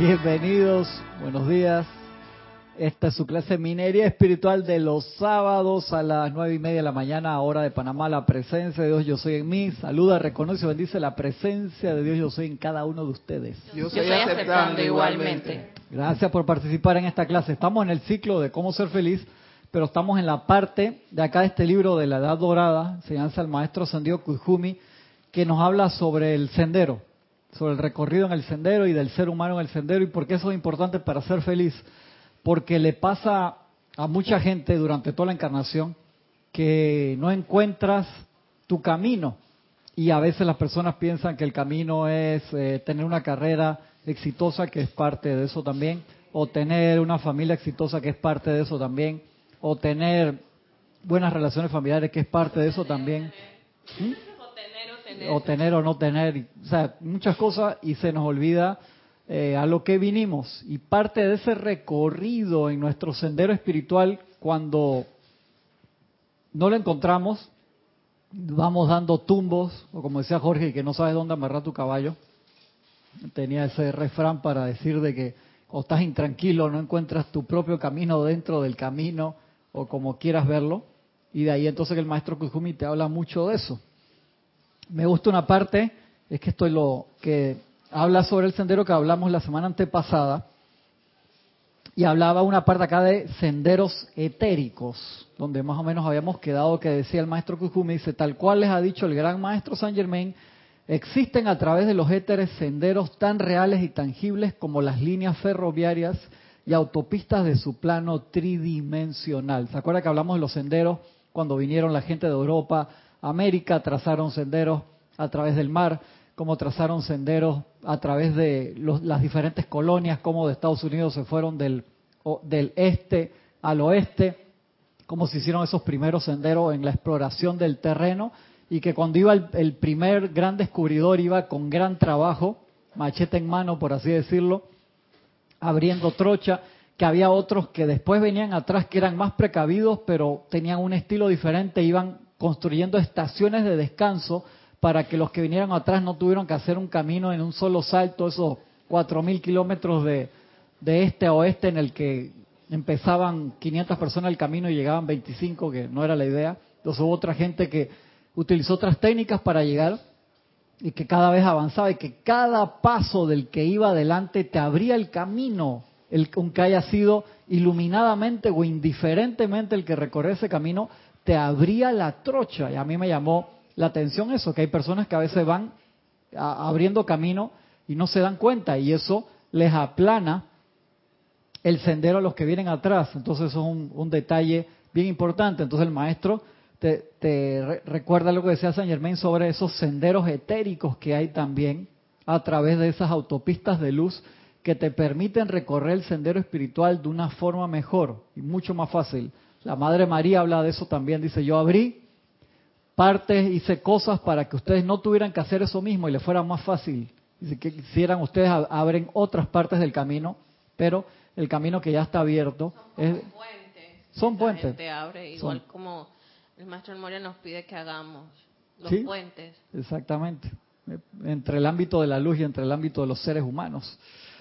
Bienvenidos, buenos días. Esta es su clase Minería Espiritual de los sábados a las nueve y media de la mañana, hora de Panamá. La presencia de Dios Yo Soy en mí. Saluda, reconoce y bendice la presencia de Dios Yo Soy en cada uno de ustedes. Yo estoy aceptando igualmente. Gracias por participar en esta clase. Estamos en el ciclo de cómo ser feliz, pero estamos en la parte de acá de este libro de la Edad Dorada, enseñanza del maestro Sandio Kujumi, que nos habla sobre el sendero, sobre el recorrido en el sendero y del ser humano en el sendero y por qué eso es importante para ser feliz. Porque le pasa a mucha gente durante toda la encarnación que no encuentras tu camino. Y a veces las personas piensan que el camino es eh, tener una carrera exitosa que es parte de eso también o tener una familia exitosa que es parte de eso también o tener buenas relaciones familiares que es parte de eso también. ¿Mm? O tener o no tener o sea muchas cosas y se nos olvida eh, a lo que vinimos. Y parte de ese recorrido en nuestro sendero espiritual, cuando no lo encontramos, vamos dando tumbos, o como decía Jorge, que no sabes dónde amarrar tu caballo. Tenía ese refrán para decir de que o estás intranquilo, no encuentras tu propio camino dentro del camino, o como quieras verlo. Y de ahí entonces que el maestro Kuzumi te habla mucho de eso. Me gusta una parte, es que esto es lo que habla sobre el sendero que hablamos la semana antepasada y hablaba una parte acá de senderos etéricos, donde más o menos habíamos quedado que decía el maestro Kukumi, dice, tal cual les ha dicho el gran maestro Saint Germain, existen a través de los éteres senderos tan reales y tangibles como las líneas ferroviarias y autopistas de su plano tridimensional. ¿Se acuerda que hablamos de los senderos cuando vinieron la gente de Europa, América, trazaron senderos a través del mar? cómo trazaron senderos a través de las diferentes colonias, cómo de Estados Unidos se fueron del, del este al oeste, cómo se hicieron esos primeros senderos en la exploración del terreno y que cuando iba el, primer gran descubridor iba con gran trabajo, machete en mano por así decirlo, abriendo trocha, que había otros que después venían atrás que eran más precavidos pero tenían un estilo diferente, iban construyendo estaciones de descanso para que los que vinieran atrás no tuvieran que hacer un camino en un solo salto, esos cuatro mil kilómetros de, de este a oeste en el que empezaban 500 personas el camino y llegaban 25, que no era la idea. Entonces hubo otra gente que utilizó otras técnicas para llegar y que cada vez avanzaba y que cada paso del que iba adelante te abría el camino, el, aunque haya sido iluminadamente o indiferentemente el que recorre ese camino, te abría la trocha. Y a mí me llamó la atención eso, que hay personas que a veces van abriendo camino y no se dan cuenta y eso les aplana el sendero a los que vienen atrás. Entonces eso es un, detalle bien importante. Entonces el maestro te, recuerda lo que decía San Germain sobre esos senderos etéricos que hay también a través de esas autopistas de luz que te permiten recorrer el sendero espiritual de una forma mejor y mucho más fácil. La Madre María habla de eso también, dice, yo abrí partes, hice cosas para que ustedes no tuvieran que hacer eso mismo y les fuera más fácil. Y si quisieran, ustedes abren otras partes del camino, pero el camino que ya está abierto son es, puentes. Son puentes. abre, igual como el maestro Moria nos pide que hagamos los puentes. Exactamente. Entre el ámbito de la luz y entre el ámbito de los seres humanos.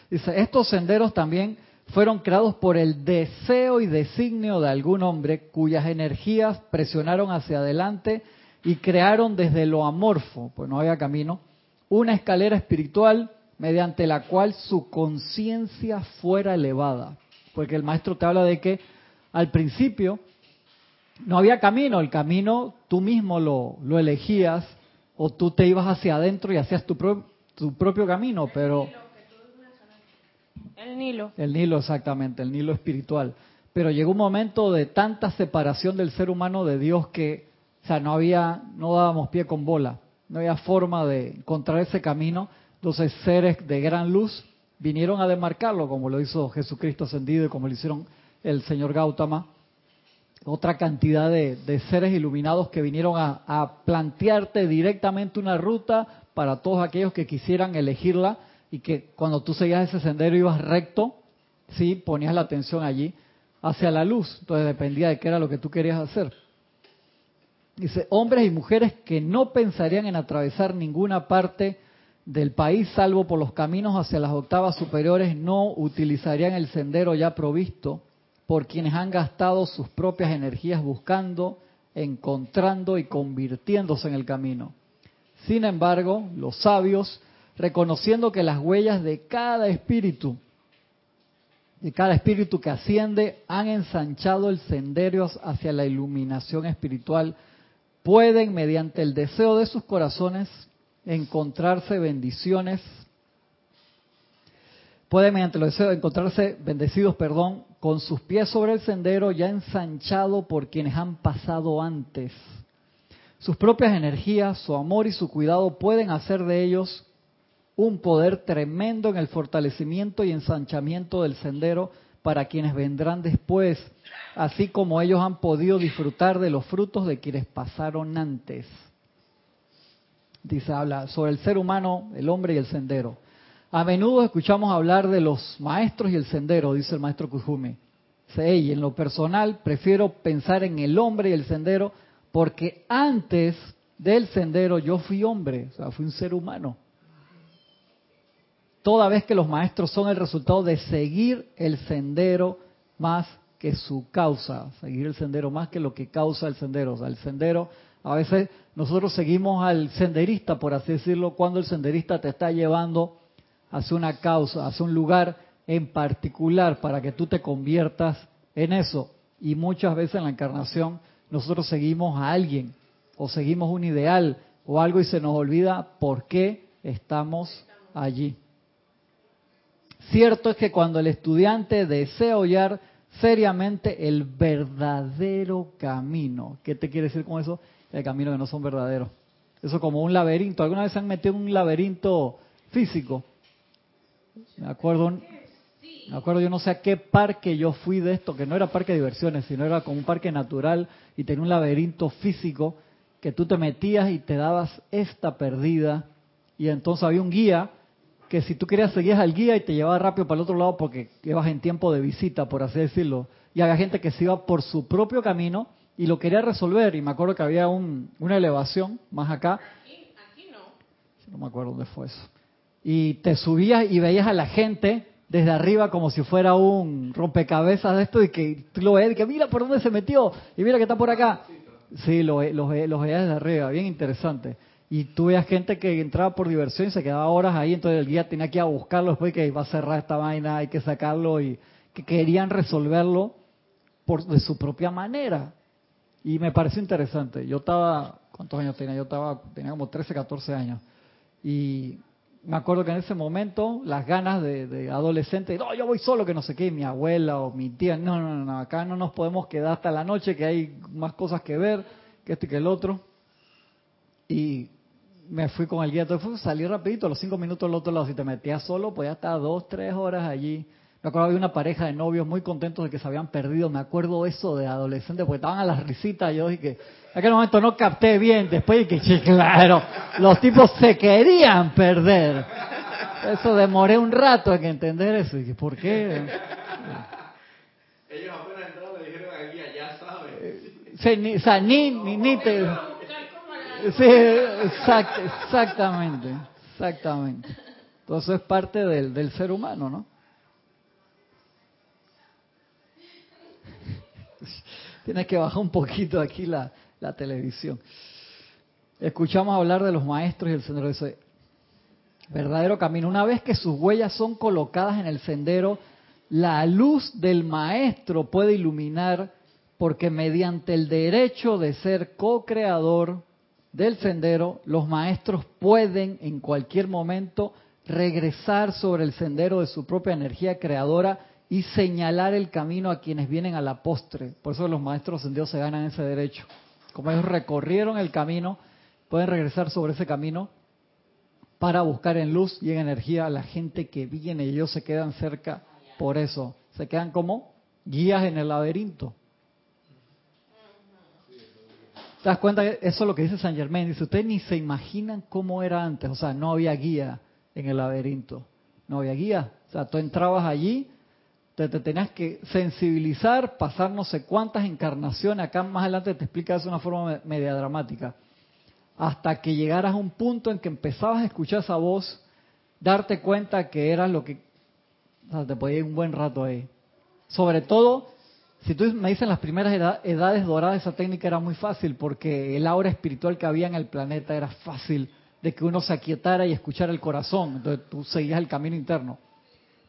Dice, estos senderos también fueron creados por el deseo y designio de algún hombre cuyas energías presionaron hacia adelante y crearon desde lo amorfo, pues no había camino, una escalera espiritual mediante la cual su conciencia fuera elevada. Porque el maestro te habla de que al principio no había camino, el camino tú mismo lo, elegías o tú te ibas hacia adentro y hacías tu, tu propio camino, pero... El Nilo. El Nilo, exactamente, el Nilo espiritual. Pero llegó un momento de tanta separación del ser humano de Dios que o sea, no había, no dábamos pie con bola, no había forma de encontrar ese camino. Entonces seres de gran luz vinieron a demarcarlo, como lo hizo Jesucristo ascendido y como lo hicieron el señor Gautama. Otra cantidad de, seres iluminados que vinieron a, a plantearte directamente una ruta para todos aquellos que quisieran elegirla y que cuando tú seguías ese sendero ibas recto, sí, ponías la atención allí hacia la luz. Entonces dependía de qué era lo que tú querías hacer. Dice, hombres y mujeres que no pensarían en atravesar ninguna parte del país, salvo por los caminos hacia las octavas superiores, no utilizarían el sendero ya provisto por quienes han gastado sus propias energías buscando, encontrando y convirtiéndose en el camino. Sin embargo, los sabios, reconociendo que las huellas de cada espíritu, de cada espíritu que asciende, han ensanchado el sendero hacia la iluminación espiritual, pueden, mediante el deseo de sus corazones, encontrarse bendiciones, pueden mediante el deseo encontrarse bendecidos, perdón, con sus pies sobre el sendero ya ensanchado por quienes han pasado antes. Sus propias energías, su amor y su cuidado pueden hacer de ellos un poder tremendo en el fortalecimiento y ensanchamiento del sendero para quienes vendrán después, así como ellos han podido disfrutar de los frutos de quienes pasaron antes. Dice, habla sobre el ser humano, el hombre y el sendero. A menudo escuchamos hablar de los maestros y el sendero, dice el maestro Kujumi. y en lo personal prefiero pensar en el hombre y el sendero porque antes del sendero yo fui hombre, o sea, fui un ser humano. Toda vez que los maestros son el resultado de seguir el sendero más que su causa, seguir el sendero más que lo que causa el sendero. O sea, el sendero, a veces nosotros seguimos al senderista, por así decirlo, cuando el senderista te está llevando hacia una causa, hacia un lugar en particular para que tú te conviertas en eso. Y muchas veces en la encarnación nosotros seguimos a alguien o seguimos un ideal o algo y se nos olvida por qué estamos allí. Cierto es que cuando el estudiante desea hallar seriamente el verdadero camino, ¿qué te quiere decir con eso? El camino que no son verdaderos. Eso como un laberinto. ¿Alguna vez se han metido en un laberinto físico? Me acuerdo, me acuerdo yo no sé a qué parque yo fui de esto, que no era parque de diversiones, sino era como un parque natural y tenía un laberinto físico que tú te metías y te dabas esta perdida y entonces había un guía que si tú querías seguías al guía y te llevaba rápido para el otro lado porque ibas en tiempo de visita, por así decirlo, y había gente que se iba por su propio camino y lo quería resolver y me acuerdo que había un, una elevación más acá. Aquí, aquí no. No me acuerdo dónde fue eso. Y te subías y veías a la gente desde arriba como si fuera un rompecabezas de esto y que tú lo ves y que mira por dónde se metió y mira que está por acá. Sí, lo, los, los veías desde arriba, bien interesante. Y tú veías gente que entraba por diversión y se quedaba horas ahí, entonces el guía tenía que ir a buscarlo después que iba a cerrar esta vaina, hay que sacarlo y que querían resolverlo por, de su propia manera. Y me pareció interesante. Yo estaba, ¿cuántos años tenía? Yo estaba, tenía como 13, 14 años. Y me acuerdo que en ese momento las ganas de, adolescente, no, yo voy solo, que no sé qué, mi abuela o mi tía, no, no, no, acá no nos podemos quedar hasta la noche, que hay más cosas que ver, que esto y que el otro. Y me fui con el guía, entonces salí rapidito, a los cinco minutos al otro lado, si te metías solo, podías estar dos, tres horas allí. Me acuerdo de una pareja de novios muy contentos de que se habían perdido, me acuerdo eso de adolescentes, porque estaban a las risitas, yo dije, en aquel momento no capté bien, después dije, sí, claro, los tipos se querían perder. Eso demoré un rato en entender eso, y dije, ¿por qué? Ellos apenas entraron le dijeron aquí, ya saben. Sí, ni, o sea, ni, ni, ni te... Sí, exactamente, exactamente. Entonces es parte del, del ser humano, ¿no? Tienes que bajar un poquito aquí la, la televisión. Escuchamos hablar de los maestros y el sendero de ese verdadero camino. Una vez que sus huellas son colocadas en el sendero, la luz del maestro puede iluminar porque mediante el derecho de ser co-creador del sendero, los maestros pueden en cualquier momento regresar sobre el sendero de su propia energía creadora y señalar el camino a quienes vienen a la postre. Por eso los maestros ascendidos se ganan ese derecho. Como ellos recorrieron el camino, pueden regresar sobre ese camino para buscar en luz y en energía a la gente que viene y ellos se quedan cerca por eso. Se quedan como guías en el laberinto. ¿Te das cuenta? Eso es lo que dice San Germain. Dice, ustedes ni se imaginan cómo era antes. O sea, no había guía en el laberinto. No había guía. O sea, tú entrabas allí, te, te tenías que sensibilizar, pasar no sé cuántas encarnaciones. Acá más adelante te explica eso de una forma media dramática. hasta que llegaras a un punto en que empezabas a escuchar esa voz, darte cuenta que era lo que... O sea, te podía ir un buen rato ahí. Sobre todo, si tú me dices las primeras edades doradas, esa técnica era muy fácil porque el aura espiritual que había en el planeta era fácil de que uno se aquietara y escuchara el corazón. Entonces tú seguías el camino interno.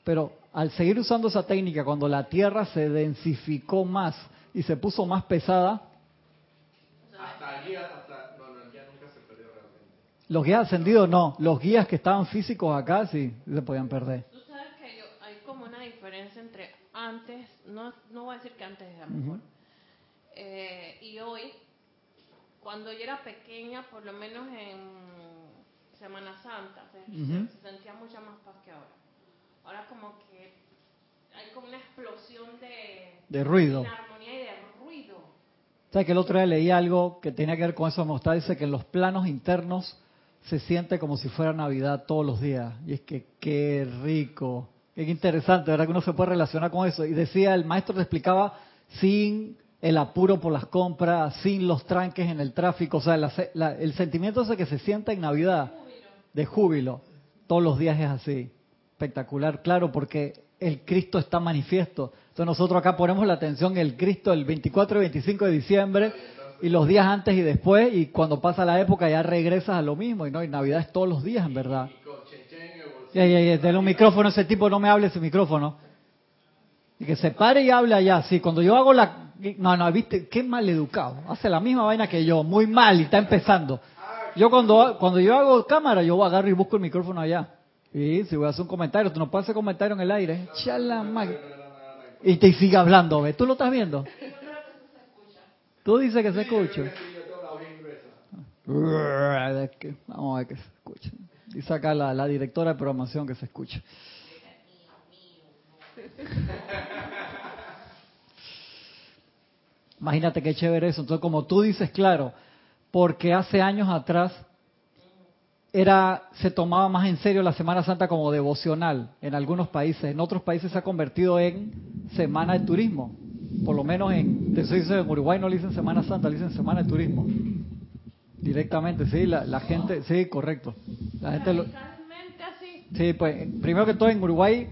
Pero al seguir usando esa técnica, cuando la Tierra se densificó más y se puso más pesada, hasta guías, hasta, no, no, el guía nunca se perdió realmente. Los guías ascendidos no, los guías que estaban físicos acá sí se podían perder. Tú sabes que yo, hay como una diferencia entre antes, no, no voy a decir que antes era mejor, eh, y hoy, cuando yo era pequeña, por lo menos en Semana Santa, se, se sentía mucha más paz que ahora. Ahora como que hay como una explosión de, De ruido. armonía y de ruido. ¿Sabes que el otro día leí algo que tenía que ver con eso? Gustaba, dice que en los planos internos se siente como si fuera Navidad todos los días. Y es que qué rico, qué interesante, ¿verdad? Que uno se puede relacionar con eso. Y decía, el maestro te explicaba sin el apuro por las compras, sin los tranques en el tráfico, o sea, la- la- el sentimiento ese que se siente en Navidad, de júbilo, todos los días es así. Espectacular, claro, porque el Cristo está manifiesto. Entonces nosotros acá ponemos la atención en el Cristo el 24 y 25 de diciembre y los días antes y después y cuando pasa la época ya regresas a lo mismo y no, y Navidad es todos los días en verdad. Y con Chechen en el bolsillo. Ya, ya, ya, denle un micrófono a ese tipo, no me hable ese micrófono. Y que se pare y hable allá. Sí, cuando yo hago la... No, no, viste, qué mal educado. Hace la misma vaina que yo, muy mal y está empezando. Yo cuando, cuando yo hago cámara, yo agarro y busco el micrófono allá. Y si voy a hacer un comentario, tú no puedes hacer comentario en el aire. Chala, Y te sigue hablando, ¿ves? ¿Tú lo estás viendo? Tú dices que se escucha. Vamos a ver que se escuche. Dice acá la, la directora de programación que se escuche. Imagínate qué chévere eso. Entonces, como tú dices, claro, porque hace años atrás era se tomaba más en serio la Semana Santa como devocional en algunos países. En otros países se ha convertido en semana de turismo. Por lo menos en, en Uruguay no le dicen Semana Santa, le dicen Semana de Turismo. Directamente, sí, la, la gente, sí, correcto. La gente lo, sí, pues primero que todo en Uruguay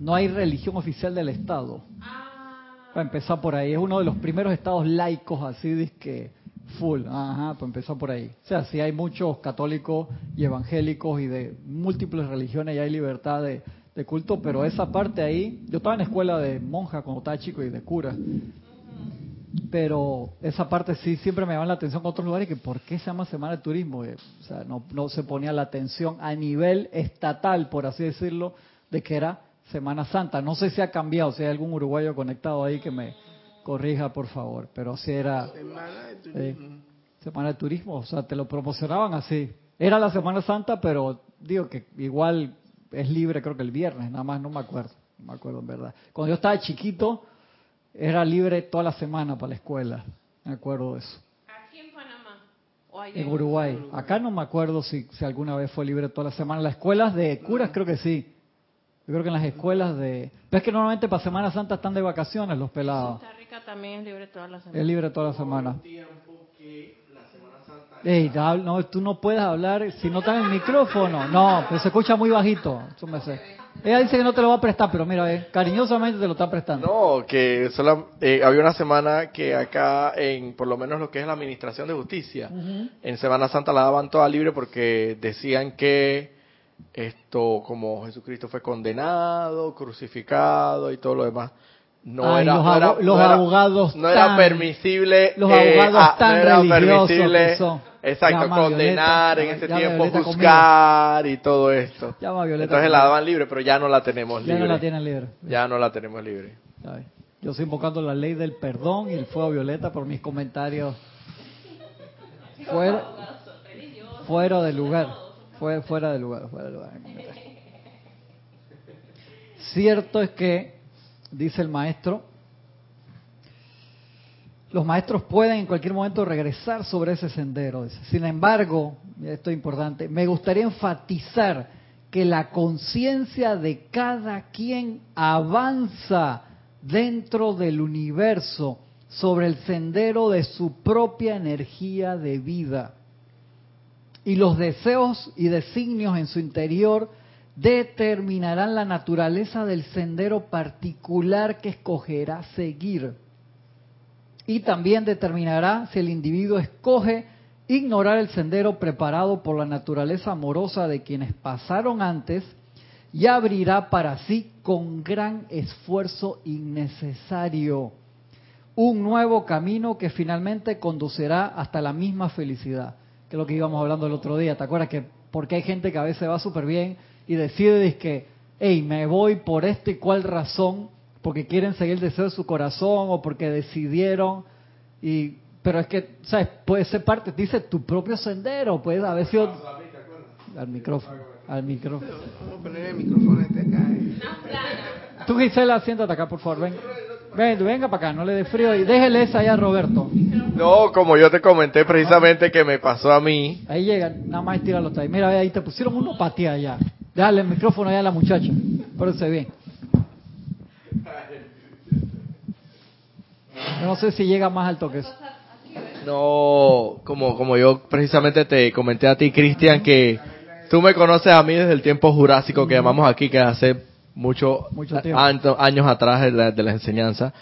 no hay religión oficial del Estado. Ah, Para empezar por ahí, es uno de los primeros estados laicos así, que full, ajá, para empezar por ahí. O sea, sí hay muchos católicos y evangélicos y de múltiples religiones y hay libertad de, de culto, pero esa parte ahí, yo estaba en escuela de monja cuando estaba chico y de cura, pero esa parte sí siempre me llama la atención con otros lugares, que ¿por qué se llama Semana de Turismo? Eh, O sea, no, no se ponía la atención a nivel estatal, por así decirlo, de que era Semana Santa. No sé si ha cambiado, si hay algún uruguayo conectado ahí que me corrija, por favor, pero si era Semana de eh, turismo. Semana de Turismo, o sea, te lo promocionaban así. Era la Semana Santa, pero digo que igual es libre, creo que el viernes, nada más, no me acuerdo, no me acuerdo en verdad. Cuando yo estaba chiquito, era libre toda la semana para la escuela, me acuerdo de eso. aquí en Panamá. O allá En Uruguay. Acá no me acuerdo si, si alguna vez fue libre toda la semana. Las escuelas de curas creo que sí. Yo creo que en las escuelas de... Pero es que normalmente para Semana Santa están de vacaciones los pelados. Costa Rica también es libre toda la semana. Es libre toda la semana. Ey, no, tú no puedes hablar si no está en el micrófono. No, pero se escucha muy bajito. Eso me sé. Ella dice que no te lo va a prestar, pero mira, eh, cariñosamente te lo está prestando. No, que eh, había una semana que acá, en por lo menos lo que es la Administración de Justicia, en Semana Santa la daban toda libre porque decían que esto, como Jesucristo fue condenado, crucificado y todo lo demás, no Ay, era, los no era- los no era- abogados no era permisible, los eh, abogados ah, tan no era religiosos permisible, que son. Exacto, Llama condenar Violeta, en ese tiempo, Violeta conmigo. juzgar y todo esto. Llama Violeta Entonces conmigo. la daban libre, pero ya no la tenemos Ya libre. no la tienen libre. Ya no la tenemos libre. Ya. Yo estoy invocando la ley del perdón y el fuego violeta por mis comentarios fuera, fuera de lugar. Fuera, fuera de lugar, fuera de lugar. Cierto es que, dice el maestro, los maestros pueden en cualquier momento regresar sobre ese sendero. Sin embargo, esto es importante, me gustaría enfatizar que la conciencia de cada quien avanza dentro del universo sobre el sendero de su propia energía de vida. y los deseos y designios en su interior determinarán la naturaleza del sendero particular que escogerá seguir. Y también determinará si el individuo escoge ignorar el sendero preparado por la naturaleza amorosa de quienes pasaron antes y abrirá para sí con gran esfuerzo innecesario un nuevo camino que finalmente conducirá hasta la misma felicidad, que es lo que íbamos hablando el otro día. ¿Te acuerdas que porque hay gente que a veces va súper bien y decide que, hey, me voy por esta y cual razón, porque quieren seguir el deseo de su corazón o porque decidieron y pero es que, ¿sabes? Puede ser parte, dice tu propio sendero, puede haber sido... Al micrófono, al micrófono. Vamos a poner el micrófono este acá. eh. Tú, Gisela, siéntate acá, por favor, ven. Ven, venga para acá, no le dé frío y déjele esa allá a Roberto. No, como yo te comenté precisamente que me pasó a mí. Ahí llega, nada más hasta ahí. Mira, ahí te pusieron uno para ti allá. Déjale el micrófono allá a la muchacha. Pórtense bien. Yo no sé si llega más alto que eso. No, como, como yo precisamente te comenté a ti, Cristian, que tú me conoces a mí desde el tiempo jurásico que llamamos aquí, que hace mucho, años atrás de la, de la enseñanza.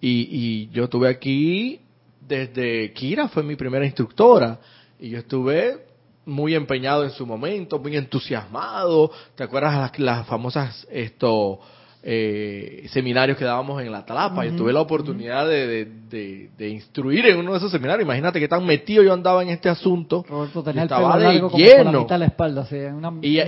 Y, y yo estuve aquí desde Kira, fue mi primera instructora. Y yo estuve muy empeñado en su momento, muy entusiasmado. ¿Te acuerdas las, las famosas esto eh, seminarios que dábamos en la Talapa? Yo tuve la oportunidad de, de, de- de instruir en uno de esos seminarios. Imagínate qué tan metido yo andaba en este asunto. Roberto el estaba de largo como por la lleno. mitad de la espalda, así, una Y-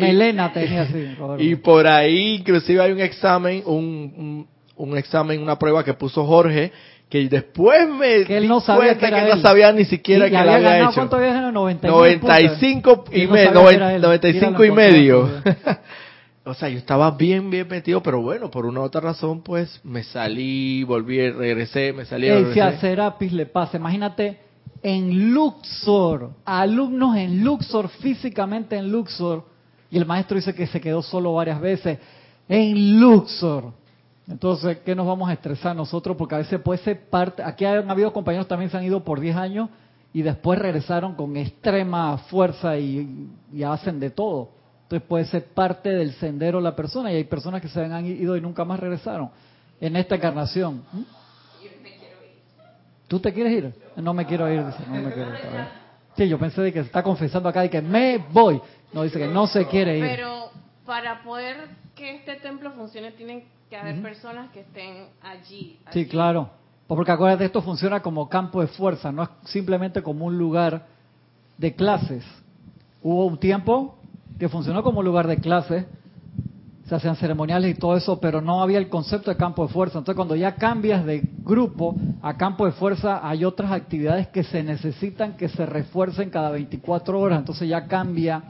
tenía así, Roberto. Y por ahí inclusive hay un examen, un, un, un examen, una prueba que puso Jorge, que después me Que él di no sabía cuenta que que no él. sabía ni siquiera Y que le la había había hecho. ¿cuánto había ganado? 99 95 puntos. y, Él no me- sabía que noven- era él. 95 y medio. o sea, yo estaba bien, bien metido, pero bueno, por una u otra razón, pues me salí, volví, regresé, me salí, Ey, si a regresé. Serapis le pasa, imagínate en Luxor, alumnos en Luxor, físicamente en Luxor, y el maestro dice que se quedó solo varias veces, en Luxor. Entonces, ¿qué nos vamos a estresar nosotros? Porque a veces puede ser parte, aquí han habido compañeros también se han ido por 10 años y después regresaron con extrema fuerza y, y hacen de todo. Entonces puede ser parte del sendero la persona y hay personas que se han ido y nunca más regresaron en esta encarnación. ¿Mm? ¿Tú te quieres ir? No me quiero ir, dice, no me quiero ir. Sí, yo pensé de que se está confesando acá de que me voy. No, dice que no se quiere ir. Pero para poder que este templo funcione, tienen que haber personas que estén allí. Sí, claro. Porque acuérdate, esto funciona como campo de fuerza, no es simplemente como un lugar de clases. Hubo un tiempo que funcionó como lugar de clases, se hacían ceremoniales y todo eso, pero no había el concepto de campo de fuerza. Entonces, cuando ya cambias de grupo a campo de fuerza, hay otras actividades que se necesitan que se refuercen cada 24 horas. Entonces, ya cambia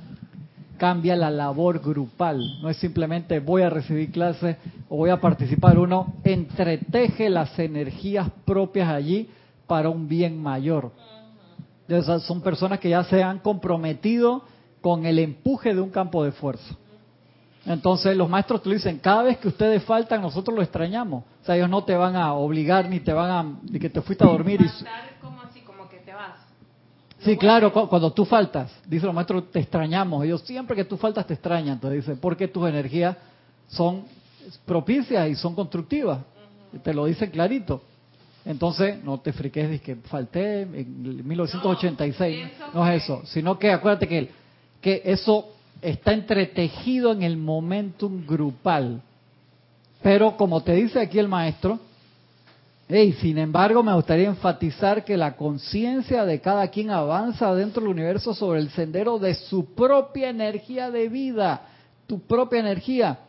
cambia la labor grupal. No es simplemente voy a recibir clases o voy a participar. Uno entreteje las energías propias allí para un bien mayor. Entonces, son personas que ya se han comprometido con el empuje de un campo de fuerza. Entonces los maestros te dicen, cada vez que ustedes faltan, nosotros lo extrañamos. O sea, ellos no te van a obligar ni te van a... ni que te fuiste a dormir y... Faltar como así, como que te vas. Sí, claro, cu- cuando tú faltas, dice los maestros, te extrañamos. Ellos siempre que tú faltas te extrañan. Entonces dice, porque tus energías son propicias y son constructivas. Te lo dicen clarito. Entonces, no te friques de que falté en 1986. No, No, es eso, sino que acuérdate que, que eso está entretejido en el momentum grupal. Pero como te dice aquí el maestro, Hey, sin embargo, me gustaría enfatizar que la conciencia de cada quien avanza dentro del universo sobre el sendero de su propia energía de vida, tu propia energía.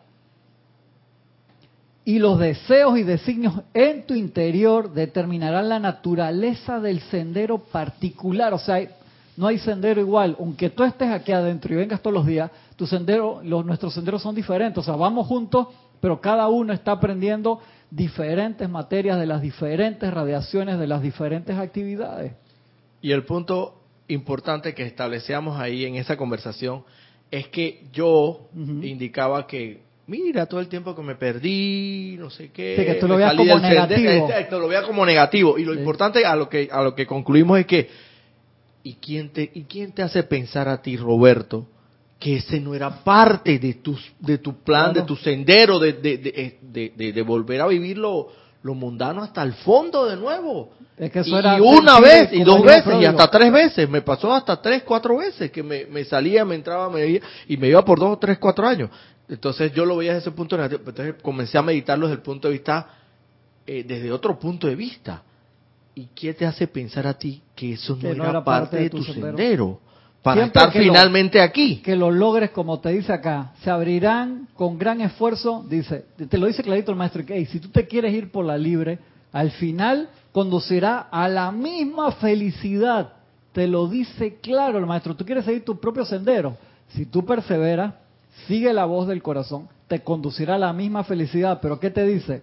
Y los deseos y designios en tu interior determinarán la naturaleza del sendero particular. O sea, no hay sendero igual. Aunque tú estés aquí adentro y vengas todos los días, tu sendero, los, nuestros senderos son diferentes. O sea, vamos juntos, pero cada uno está aprendiendo diferentes materias de las diferentes radiaciones, de las diferentes actividades. Y el punto importante que establecíamos ahí en esa conversación es que yo indicaba que, mira, todo el tiempo que me perdí, no sé qué. Sí, que tú lo veas como negativo. Exacto, lo veas como negativo. Y lo Sí. importante a lo que a lo que concluimos es que ¿Y quién te, y quién te hace pensar a ti, Roberto, que ese no era parte de tu, de tu plan, de tu sendero, de, de, de, de, de- volver a vivir lo, lo mundano hasta el fondo de nuevo? Es que eso y, era y una vez, y dos veces, y hasta tres veces. Me pasó hasta tres, cuatro veces que me, me salía, me entraba, me veía, y me iba por dos, tres, cuatro años. Entonces yo lo veía desde ese punto negativo. Entonces comencé a meditarlo desde el punto de vista, eh, desde otro punto de vista. ¿Y qué te hace pensar a ti que eso no, Que no era, era parte, de tu sendero? Para Siempre estar lo- finalmente aquí. que lo logres como te dice acá, se abrirán con gran esfuerzo, dice, te lo dice clarito el maestro, que "Ey, si tú te quieres ir por la libre, al final conducirá a la misma felicidad, te lo dice claro el maestro, tú quieres seguir tu propio sendero, si tú perseveras, sigue la voz del corazón, te conducirá a la misma felicidad, pero ¿qué te dice?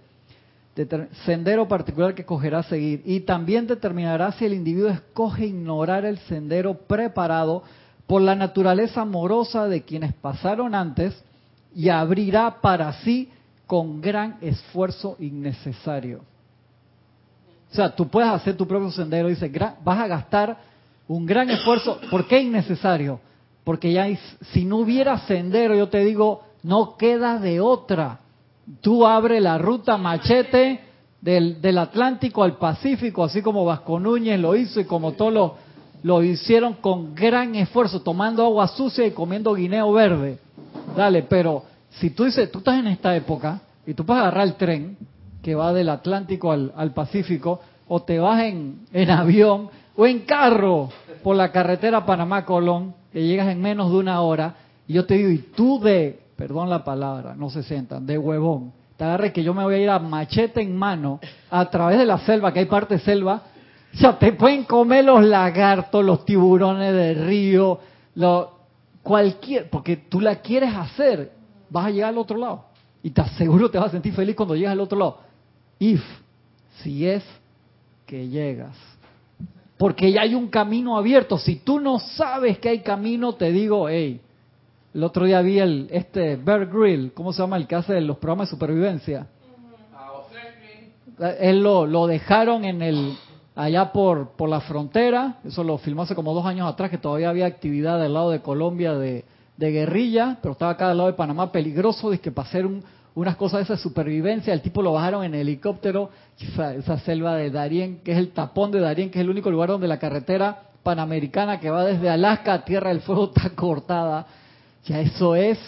Sendero particular que escogerá seguir y también determinará si el individuo escoge ignorar el sendero preparado por la naturaleza amorosa de quienes pasaron antes y abrirá para sí con gran esfuerzo innecesario. O sea, tú puedes hacer tu propio sendero, dice, vas a gastar un gran esfuerzo. ¿Por qué innecesario? Porque ya si no hubiera sendero, yo te digo, no queda de otra. Tú abres la ruta machete del, del Atlántico al Pacífico, así como Vasco Núñez lo hizo y como todos lo, lo hicieron con gran esfuerzo, tomando agua sucia y comiendo guineo verde. Dale, pero si tú dices, tú estás en esta época y tú puedes agarrar el tren que va del Atlántico al, al Pacífico, o te vas en, en avión o en carro por la carretera Panamá-Colón, que llegas en menos de una hora, y yo te digo, y tú de, perdón la palabra, no se sientan, de huevón, te agarre que yo me voy a ir a machete en mano a través de la selva, que hay parte selva, o sea, te pueden comer los lagartos, los tiburones del río, lo, cualquier, porque tú la quieres hacer, vas a llegar al otro lado. Y te aseguro te vas a sentir feliz cuando llegas al otro lado. If, si es que llegas. Porque ya hay un camino abierto. Si tú no sabes que hay camino, te digo, hey, el otro día vi el, este Bear Grill, ¿cómo se llama el que hace los programas de supervivencia? Él lo, lo dejaron en el allá por, por la frontera, eso lo filmó hace como dos años atrás, que todavía había actividad del lado de Colombia de, de guerrilla, pero estaba acá del lado de Panamá. Peligroso, que para hacer un- unas cosas de esa supervivencia, el tipo lo bajaron en helicóptero, esa, esa selva de Darién, que es el tapón de Darién, que es el único lugar donde la carretera panamericana que va desde Alaska a Tierra del Fuego está cortada, ya eso es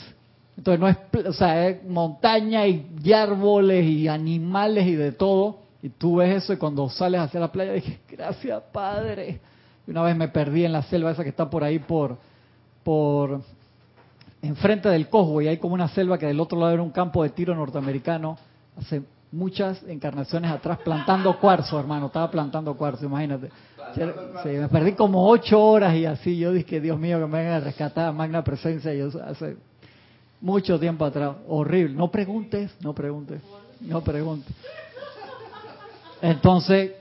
entonces no es, o sea, es montaña y, árboles y animales y de todo. Y tú ves eso y cuando sales hacia la playa dije, gracias Padre. Y una vez me perdí en la selva esa que está por ahí por, por, enfrente del Cosbo y hay como una selva que del otro lado era un campo de tiro norteamericano. Hace muchas encarnaciones atrás plantando cuarzo, hermano. Estaba plantando cuarzo, imagínate. Me perdí como ocho horas y así. Yo dije, Dios mío, que me vengan a rescatar Magna Presencia. Yo hace mucho tiempo atrás. Horrible. No preguntes, no preguntes, no preguntes. Entonces,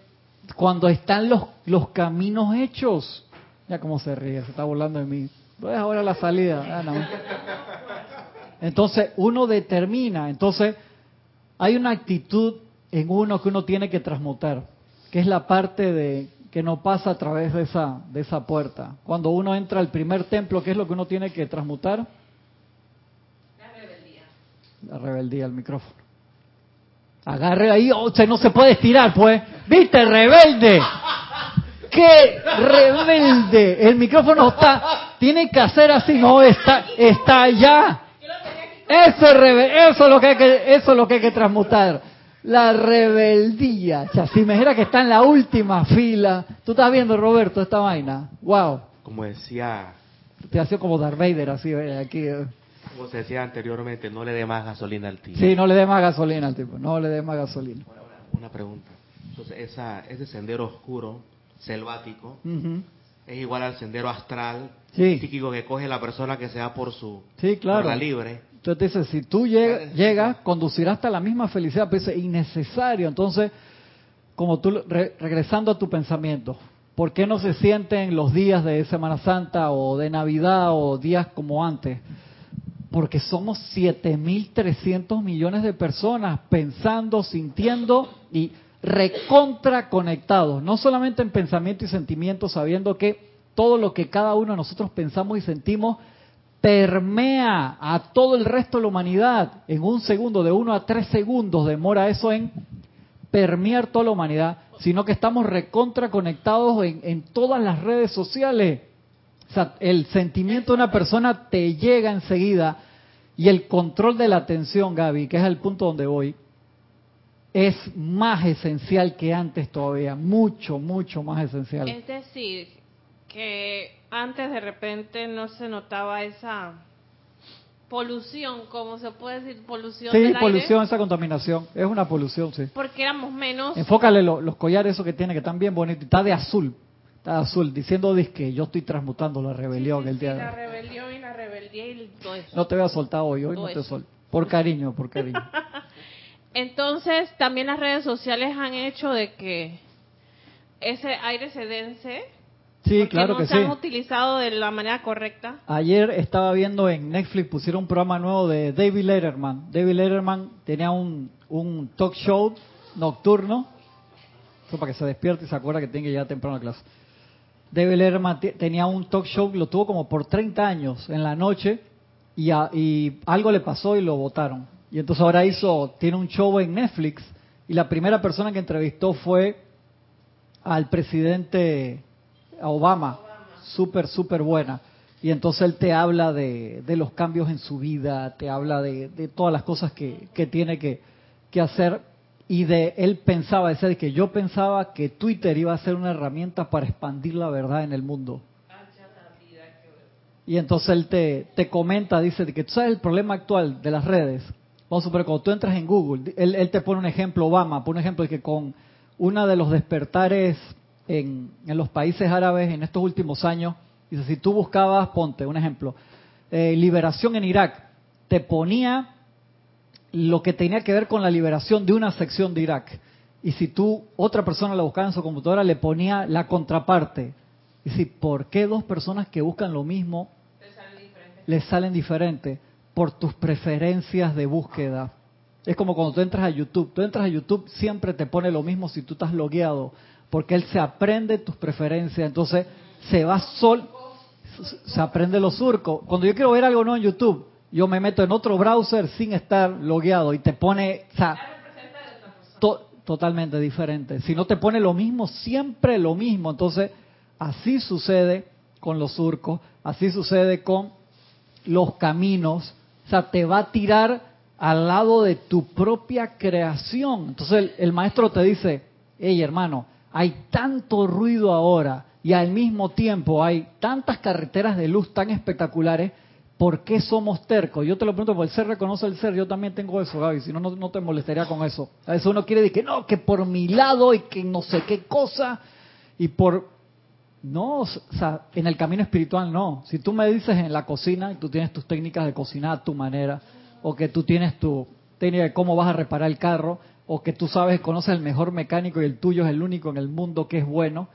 cuando están los, los caminos hechos, ya como se ríe, se está burlando de mí. Pues ahora la salida. Ah, no. Entonces, uno determina. Entonces, hay una actitud en uno que uno tiene que transmutar, que es la parte de que no pasa a través de esa, de esa puerta. Cuando uno entra al primer templo, ¿qué es lo que uno tiene que transmutar? La rebeldía. La rebeldía, el micrófono. Agarre ahí, o sea, no se puede estirar, pues. ¿Viste, rebelde? ¡Qué rebelde! El micrófono está, tiene que hacer así, no, está, está allá. Eso es, rebe- eso es lo que hay que, eso es lo que hay que transmutar. La rebeldía. O sea, si me dijera que está en la última fila. Tú estás viendo, Roberto, esta vaina. Wow. Como decía, Te ha sido como Darth Vader, así, eh, aquí. eh. como se decía anteriormente, no le dé más gasolina al tío. Sí, no le dé más gasolina al tipo, no le dé más gasolina. Una pregunta. Entonces, esa, ese sendero oscuro, selvático, es igual al sendero astral, Sí. psíquico que coge la persona que sea por su Sí, claro. por la libre. Entonces dice, si tú lleg- llegas, conducirás hasta la misma felicidad, pero es innecesario. Entonces, como tú, re- regresando a tu pensamiento, ¿por qué no se sienten los días de Semana Santa o de Navidad o días como antes? Porque somos 7.300 millones de personas pensando, sintiendo y recontra conectados, no solamente en pensamiento y sentimiento, sabiendo que todo lo que cada uno de nosotros pensamos y sentimos permea a todo el resto de la humanidad. En un segundo, de uno a tres segundos demora eso en permear toda la humanidad, sino que estamos recontra conectados en, en todas las redes sociales. O sea, el sentimiento de una persona te llega enseguida y el control de la atención, Gaby, que es el punto donde voy, es más esencial que antes todavía, mucho, mucho más esencial. Es decir, que antes de repente no se notaba esa polución, como se puede decir, polución Sí, del polución, aire, esa contaminación, es una polución, sí. porque éramos menos Enfócale lo- los collares esos que tiene, que están bien bonitos, está de azul, está de azul, diciendo que yo estoy transmutando la rebelión el día de la rebelión y la rebeldía y todo eso. No te voy a soltar hoy, hoy no Todo te eso. suelto. Por cariño, por cariño. Entonces, también las redes sociales han hecho de que ese aire se dense. Sí, porque claro no que se sí. han utilizado de la manera correcta. Ayer estaba viendo en Netflix, pusieron un programa nuevo de David Letterman. David Letterman tenía un, un talk show nocturno, eso para que se despierte y se acuerda que tiene que llegar temprano a clase. David Letterman te- tenía un talk show, lo tuvo como por 30 años en la noche y, a- y algo le pasó y lo votaron. Y entonces ahora hizo, tiene un show en Netflix y la primera persona que entrevistó fue al presidente Obama, súper, súper buena. Y entonces él te habla de, de los cambios en su vida, te habla de, de todas las cosas que, que tiene que, que hacer. Y de él pensaba, decía de que yo pensaba que Twitter iba a ser una herramienta para expandir la verdad en el mundo. Y entonces él te, te comenta, dice que tú sabes el problema actual de las redes. Vamos a suponer, cuando tú entras en Google, él, él te pone un ejemplo, Obama, pone un ejemplo de que con una de los despertares en, en los países árabes en estos últimos años, dice, si tú buscabas, ponte un ejemplo, eh, liberación en Irak, te ponía lo que tenía que ver con la liberación de una sección de Irak. Y si tú, otra persona la buscaba en su computadora, le ponía la contraparte. Y si, ¿por qué dos personas que buscan lo mismo les salen diferentes? Por tus preferencias de búsqueda. Es como cuando tú entras a YouTube. Tú entras a YouTube, siempre te pone lo mismo si tú estás logueado. Porque él se aprende tus preferencias. Entonces, se va sol, se aprende los surcos. Cuando yo quiero ver algo nuevo en YouTube, yo me meto en otro browser sin estar logueado y te pone, o sea, to- totalmente diferente. Si no te pone lo mismo, siempre lo mismo. Entonces, así sucede con los surcos, así sucede con los caminos. O sea, te va a tirar al lado de tu propia creación. Entonces, el, el maestro te dice, hey hermano, hay tanto ruido ahora y al mismo tiempo hay tantas carreteras de luz tan espectaculares. ¿Por qué somos tercos? Yo te lo pregunto, porque el ser reconoce el ser. Yo también tengo eso, Gaby. Si no, no, no te molestaría con eso. A veces uno quiere decir que no, que por mi lado y que no sé qué cosa. Y por. No, o sea, en el camino espiritual no. Si tú me dices en la cocina y tú tienes tus técnicas de cocinar a tu manera, o que tú tienes tu técnica de cómo vas a reparar el carro, o que tú sabes, conoces el mejor mecánico y el tuyo es el único en el mundo que es bueno,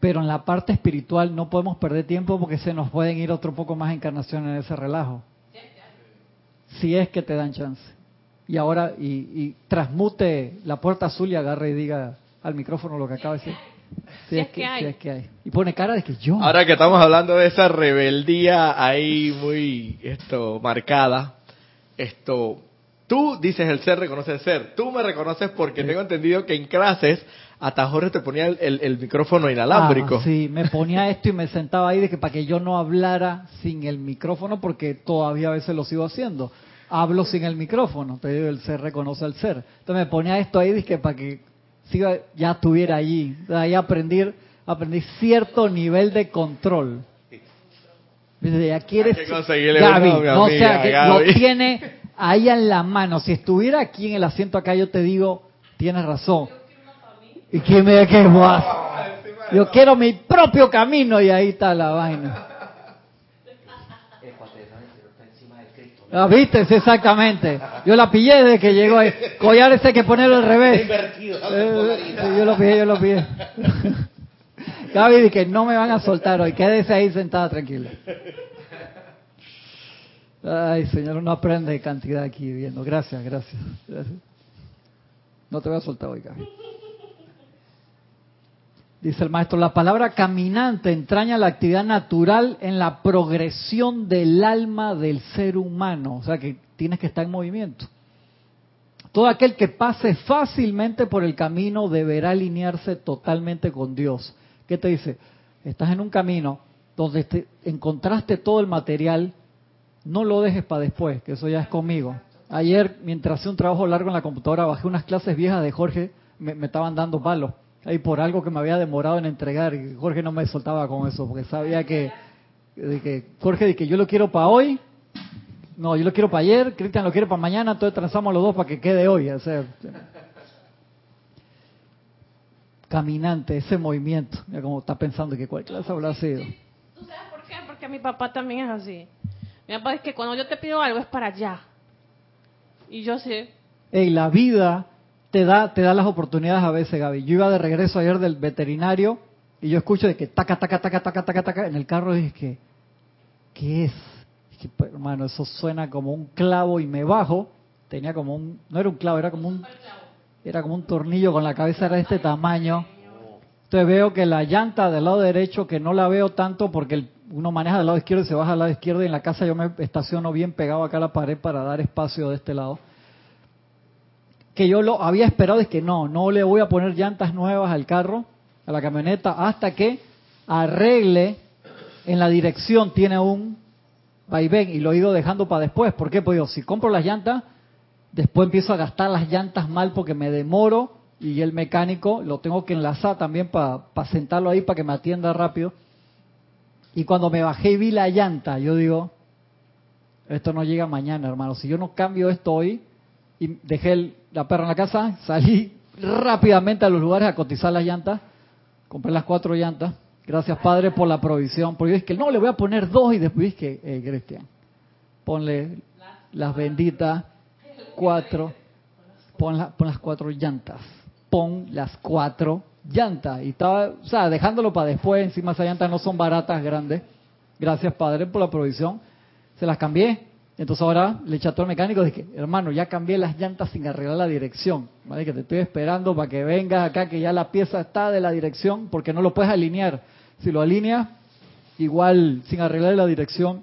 pero en la parte espiritual no podemos perder tiempo porque se nos pueden ir otro poco más encarnaciones en ese relajo. Si es que te dan chance. Y ahora, y, y transmute la puerta azul y agarre y diga al micrófono lo que acaba de decir. Si, es que hay. si es que hay. Y pone cara de que yo. Ahora que estamos hablando de esa rebeldía ahí muy esto marcada, esto tú dices el ser reconoce el ser. Tú me reconoces porque tengo entendido que en clases hasta Jorge te ponía el, el- el micrófono inalámbrico. Ah, sí, me ponía esto y me sentaba ahí de que para que yo no hablara sin el micrófono porque todavía a veces lo sigo haciendo. Hablo sin el micrófono, te digo, el ser reconoce al ser. Entonces me ponía esto ahí dizque para que siga, ya estuviera allí. Ahí aprendí, aprendí cierto nivel de control. Dice, Ya quieres Hay que Gaby, no amiga, sea que Gaby. lo tiene ahí en la mano. Si estuviera aquí en el asiento acá, yo te digo, tienes razón. ¿Y quién me qué vas? Yo quiero mi propio camino y ahí está la vaina. Ah, viste, Sí, exactamente. Yo la pillé desde que llegó ahí. Collar ese que ponerlo al revés. Eh, sí, yo lo pillé, yo lo pillé. Gaby que no me van a soltar hoy. Quédese ahí sentada tranquila. Ay, señor, uno aprende de cantidad aquí viendo. Gracias, gracias. gracias. No te voy a soltar hoy. Dice el maestro, la palabra caminante entraña la actividad natural en la progresión del alma del ser humano. O sea que tienes que estar en movimiento. Todo aquel que pase fácilmente por el camino deberá alinearse totalmente con Dios. ¿Qué te dice? Estás en un camino donde te encontraste todo el material, no lo dejes para después, que eso ya es conmigo. Ayer, mientras hacía un trabajo largo en la computadora, bajé unas clases viejas de Jorge, me, estaban dando palos y por algo que me había demorado en entregar. Y Jorge no me soltaba con eso, porque sabía que, de que Jorge, de que yo lo quiero para hoy, no, yo lo quiero para ayer, Cristian lo quiere para mañana, entonces transamos los dos para que quede hoy. O caminante, ese movimiento, mira cómo está pensando que cuál clase habrá sido. ¿Tú sabes por qué? Porque mi papá también es así. Mi papá es que cuando yo te pido algo es para allá. Y yo sé. Ey, la vida te da, te da las oportunidades a veces, Gaby. Yo iba de regreso ayer del veterinario y yo escucho de que taca, taca, taca, taca, taca, taca en el carro y dije que, ¿qué es? Dije, pues, hermano, eso suena como un clavo y me bajo. Tenía como un, no era un clavo, era como un, era como un tornillo con la cabeza de este tamaño. Entonces veo que la llanta del lado derecho, que no la veo tanto porque uno maneja del lado izquierdo y se baja al lado izquierdo y en la casa yo me estaciono bien pegado acá a la pared para dar espacio de este lado que yo lo había esperado es que no, no le voy a poner llantas nuevas al carro, a la camioneta, hasta que arregle en la dirección, tiene un vaivén y lo he ido dejando para después. ¿Por qué? Pues yo, si compro las llantas, después empiezo a gastar las llantas mal porque me demoro y el mecánico lo tengo que enlazar también para sentarlo ahí para que me atienda rápido. Y cuando me bajé y vi la llanta, yo digo, esto no llega mañana, hermano. Si yo no cambio esto hoy, y dejé la perra en la casa, salí rápidamente a los lugares a cotizar las llantas, compré las cuatro llantas, gracias Padre por la provisión, porque dije que no, le voy a poner dos y después dije, eh, Cristian, ponle las benditas cuatro, pon, las cuatro llantas, pon las cuatro llantas. Y estaba, o sea, dejándolo para después, encima esas llantas no son baratas, grandes, gracias Padre por la provisión, se las cambié, entonces ahora le cható al mecánico, dije, hermano, ya cambié las llantas sin arreglar la dirección, ¿vale? Que te estoy esperando para que vengas acá, que ya la pieza está de la dirección, porque no lo puedes alinear. Si lo alineas, igual sin arreglar la dirección,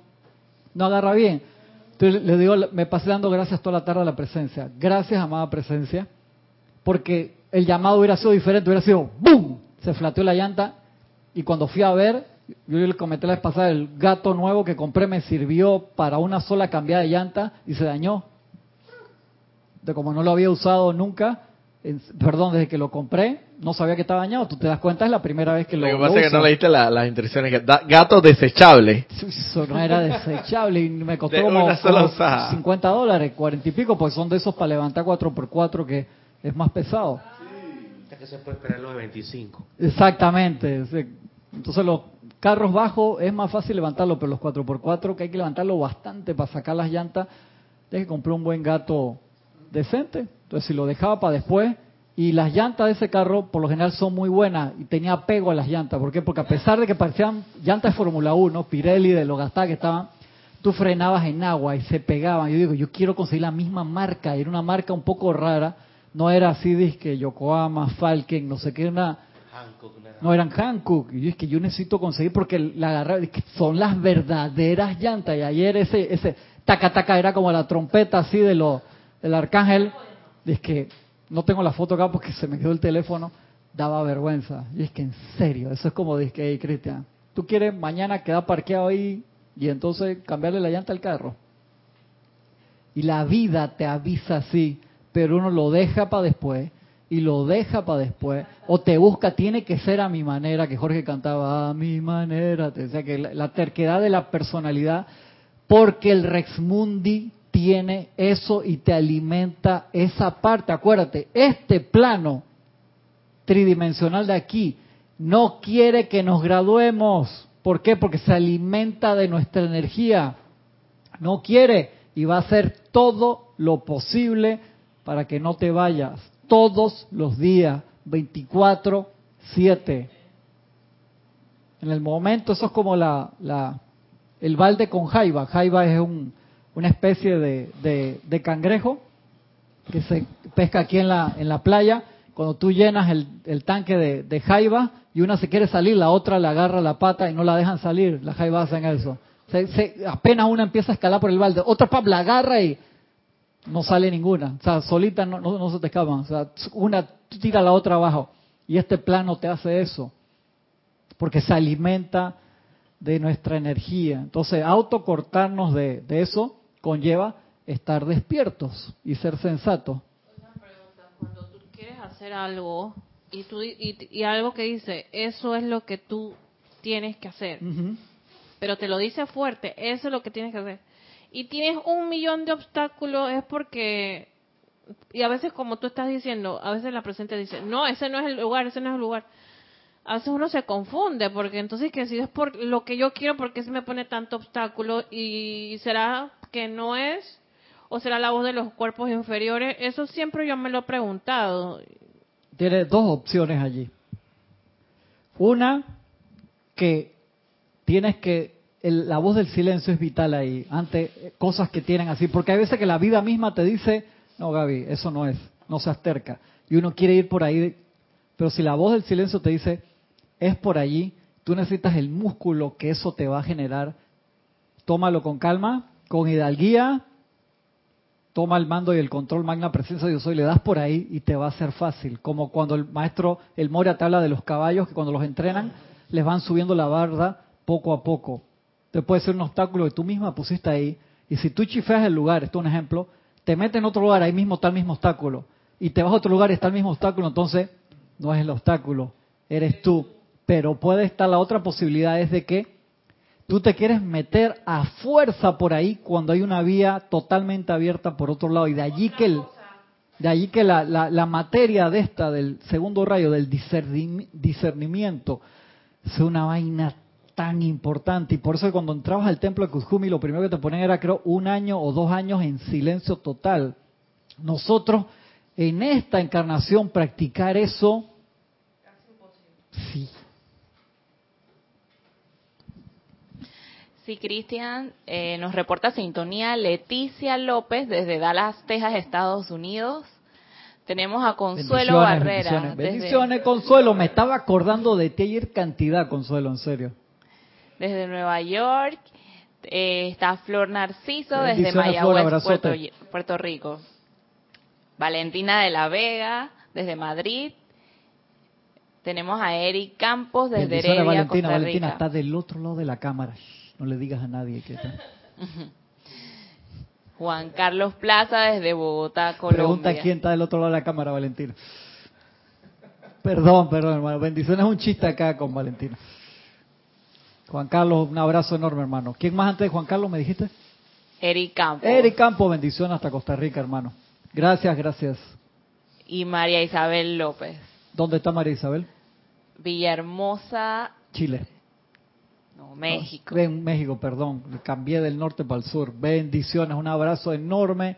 no agarra bien. Entonces le digo, me pasé dando gracias toda la tarde a la presencia. Gracias, amada presencia, porque el llamado hubiera sido diferente, hubiera sido ¡boom! Se flateó la llanta y cuando fui a ver, yo le comenté la vez pasada, el gato nuevo que compré me sirvió para una sola cambiada de llanta y se dañó. De como no lo había usado nunca, perdón, desde que lo compré, no sabía que estaba dañado. Tú te das cuenta, es la primera vez que lo Lo que pasa es que no leíste las instrucciones. gato desechable. Eso no era desechable y me costó como, 50 dólares, 40 y pico, pues son de esos para levantar 4x4 que es más pesado. Se puede esperar los de 25. Exactamente. Entonces los carros bajos es más fácil levantarlo, pero los 4x4 que hay que levantarlo bastante para sacar las llantas, tienes que comprar un buen gato decente. Entonces si lo dejaba para después, y las llantas de ese carro por lo general son muy buenas y tenía apego a las llantas. ¿Por qué? Porque a pesar de que parecían llantas de Fórmula 1, Pirelli, de lo gastadas que estaban, tú frenabas en agua y se pegaban. Yo digo, yo quiero conseguir la misma marca. Era una marca un poco rara. No era así, disque Yokohama, Falken, no sé qué, una no eran Hankook. Y es que yo necesito conseguir porque la agarré, son las verdaderas llantas. Y ayer ese, ese taca taca era como la trompeta así de lo, del arcángel. Y es que no tengo la foto acá porque se me quedó el teléfono. Daba vergüenza. Y es que en serio, eso es como dije, hey Cristian, tú quieres mañana quedar parqueado ahí y entonces cambiarle la llanta al carro. Y la vida te avisa así, pero uno lo deja para después y lo deja para después, o te busca, tiene que ser a mi manera, que Jorge cantaba a mi manera, o sea que la, terquedad de la personalidad, porque el Rex Mundi tiene eso y te alimenta esa parte. Acuérdate, este plano tridimensional de aquí no quiere que nos graduemos. ¿Por qué? Porque se alimenta de nuestra energía. No quiere y va a hacer todo lo posible para que no te vayas todos los días, 24, 7. En el momento, eso es como la, la, el balde con jaiba. Jaiba es un, una especie de, de, cangrejo que se pesca aquí en la, en la playa. Cuando tú llenas el, tanque de, jaiba y una se quiere salir, la otra le agarra la pata y no la dejan salir. Las jaivas hacen eso. Se- apenas una empieza a escalar por el balde, otra pap la agarra y no sale ninguna. O sea, solita no, no, no se te escapan. O sea, una tira la otra abajo. Y este plano te hace eso. Porque se alimenta de nuestra energía. Entonces, autocortarnos de, de eso conlleva estar despiertos y ser sensatos. Una pregunta, cuando tú quieres hacer algo y, tú, y, y algo que dice, eso es lo que tú tienes que hacer, pero te lo dice fuerte, eso es lo que tienes que hacer. Y tienes un millón de obstáculos, es porque, y a veces como tú estás diciendo, a veces la presente dice, no, ese no es el lugar, ese no es el lugar. A veces uno se confunde, porque entonces que si es por lo que yo quiero, ¿por qué se me pone tanto obstáculo? Y será que no es, o será la voz de los cuerpos inferiores, eso siempre yo me lo he preguntado. Tiene dos opciones allí. Una, que tienes que, el- la voz del silencio es vital ahí, ante cosas que tienen así, porque hay veces que la vida misma te dice, no Gaby, eso no es, no seas terca, y uno quiere ir por ahí, pero si la voz del silencio te dice, es por allí, tú necesitas el músculo que eso te va a generar, tómalo con calma, con hidalguía, toma el mando y el control, magna presencia de Dios soy, le das por ahí y te va a ser fácil. Como cuando el maestro, el Moria te habla de los caballos, que cuando los entrenan, les van subiendo la barda poco a poco. Te puede ser un obstáculo que tú misma pusiste ahí, y si tú chifeas el lugar, esto es un ejemplo, te metes en otro lugar, ahí mismo está el mismo obstáculo, y te vas a otro lugar y está el mismo obstáculo, entonces no es el obstáculo, eres tú. Pero puede estar la otra posibilidad, es de que tú te quieres meter a fuerza por ahí cuando hay una vía totalmente abierta por otro lado. Y de allí que el, de allí que la, la, materia de esta del segundo rayo del discerni- discernimiento es una vaina tan importante y por eso cuando entrabas al templo de Kuzumi lo primero que te ponían era creo un año o dos años en silencio total nosotros en esta encarnación practicar eso sí Sí, Cristian, eh, nos reporta sintonía Leticia López desde Dallas, Texas, Estados Unidos. Tenemos a Consuelo Bendiciones, Barrera. bendiciones, desde- bendiciones, Consuelo. Me estaba acordando de ti ayer cantidad, Consuelo, en serio. Desde Nueva York. Eh, está Flor Narciso desde Mayagüez. Puerto, Puerto Rico. Valentina de la Vega desde Madrid. Tenemos a Eric Campos desde Bendiciones, Heredia, Valentina. Costa Valentina Rica. está del otro lado de la cámara. Shh, no le digas a nadie que está. Juan Carlos Plaza desde Bogotá, Pregunta Colombia. quién está del otro lado de la cámara, Valentina. Perdón, perdón, hermano. Bendiciones, un chiste acá con Valentina. Juan Carlos, un abrazo enorme, hermano. ¿Quién más antes de Juan Carlos me dijiste? Eric Campos. Eric Campo, bendición hasta Costa Rica, hermano. Gracias, gracias. Y María Isabel López. ¿Dónde está María Isabel? Villahermosa, Chile. no, México. En México, perdón. Cambié del norte para el sur. Bendiciones, un abrazo enorme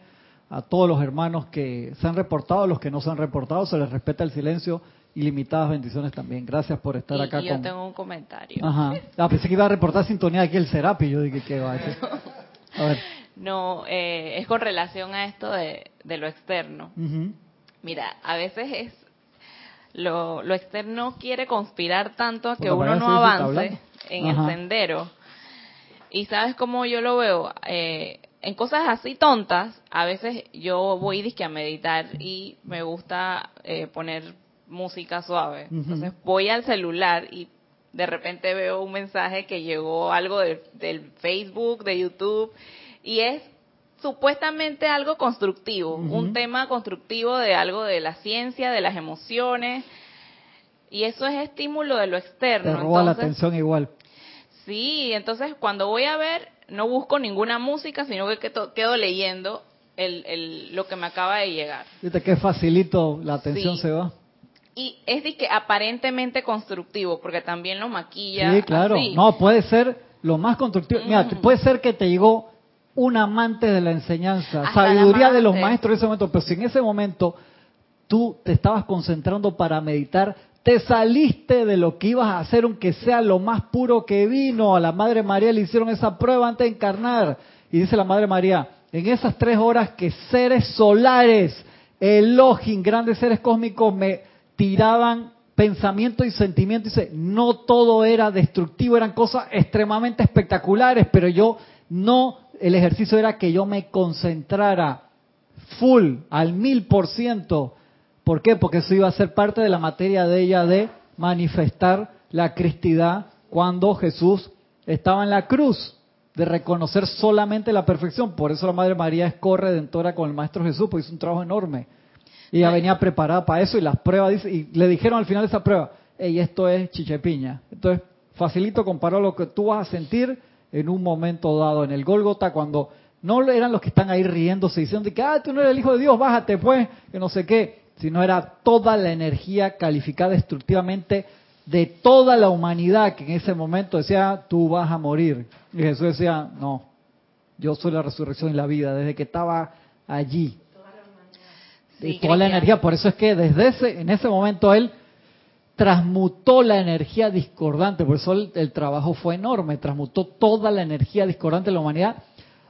a todos los hermanos que se han reportado, a los que no se han reportado, se les respeta el silencio ilimitadas bendiciones también. Gracias por estar Y- acá y yo con... tengo un comentario. Ajá. Ah, pensé que iba a reportar sintonía aquí el Serapi. Yo dije, ¿qué va a decir? A ver. No, eh, es con relación a esto de, de lo externo. Mira, a veces es lo, lo externo quiere conspirar tanto que Porque uno no que avance en Ajá. el sendero. Y sabes cómo yo lo veo, Eh, en cosas así tontas, a veces yo voy disque a meditar y me gusta eh, poner música suave. Entonces voy al celular y de repente veo un mensaje que llegó algo de- del Facebook, de YouTube, y es supuestamente algo constructivo, un tema constructivo de algo de la ciencia, de las emociones, y eso es estímulo de lo externo. Te roba la atención igual. Sí, entonces cuando voy a ver, no busco ninguna música, sino que quedo, quedo leyendo el, el- lo que me acaba de llegar. Viste qué facilito la atención Sí. se va. Y es de que aparentemente constructivo, porque también lo maquilla. Sí, claro. así. No, puede ser lo más constructivo. Mira, Mm. puede ser que te llegó un amante de la enseñanza, Hasta sabiduría de los maestros en ese momento, pero si en ese momento tú te estabas concentrando para meditar, te saliste de lo que ibas a hacer, aunque sea lo más puro que vino. A la Madre María le hicieron esa prueba antes de encarnar. Y dice la Madre María, en esas tres horas que seres solares, Elohim, grandes seres cósmicos, me tiraban pensamiento y sentimiento. Dice, no todo era destructivo, eran cosas extremadamente espectaculares, pero yo no, el ejercicio era que yo me concentrara full, al mil por ciento. ¿Por qué? Porque eso iba a ser parte de la materia de ella de manifestar la cristidad cuando Jesús estaba en la cruz, de reconocer solamente la perfección. Por eso la Madre María es corredentora con el Maestro Jesús, porque hizo un trabajo enorme. Y ella venía preparada para eso y las pruebas, dice, y le dijeron al final de esa prueba, hey, esto es chichepiña. Entonces, facilito comparar lo que tú vas a sentir en un momento dado, en el Gólgota, cuando no eran los que están ahí riéndose diciendo que, ah, tú no eres el Hijo de Dios, bájate pues, que no sé qué, sino era toda la energía calificada destructivamente de toda la humanidad que en ese momento decía, tú vas a morir. Y Jesús decía, no, yo soy la resurrección y la vida, desde que estaba allí. Y toda la energía, por eso es que desde ese, en ese momento él transmutó la energía discordante, por eso el, trabajo fue enorme, transmutó toda la energía discordante de la humanidad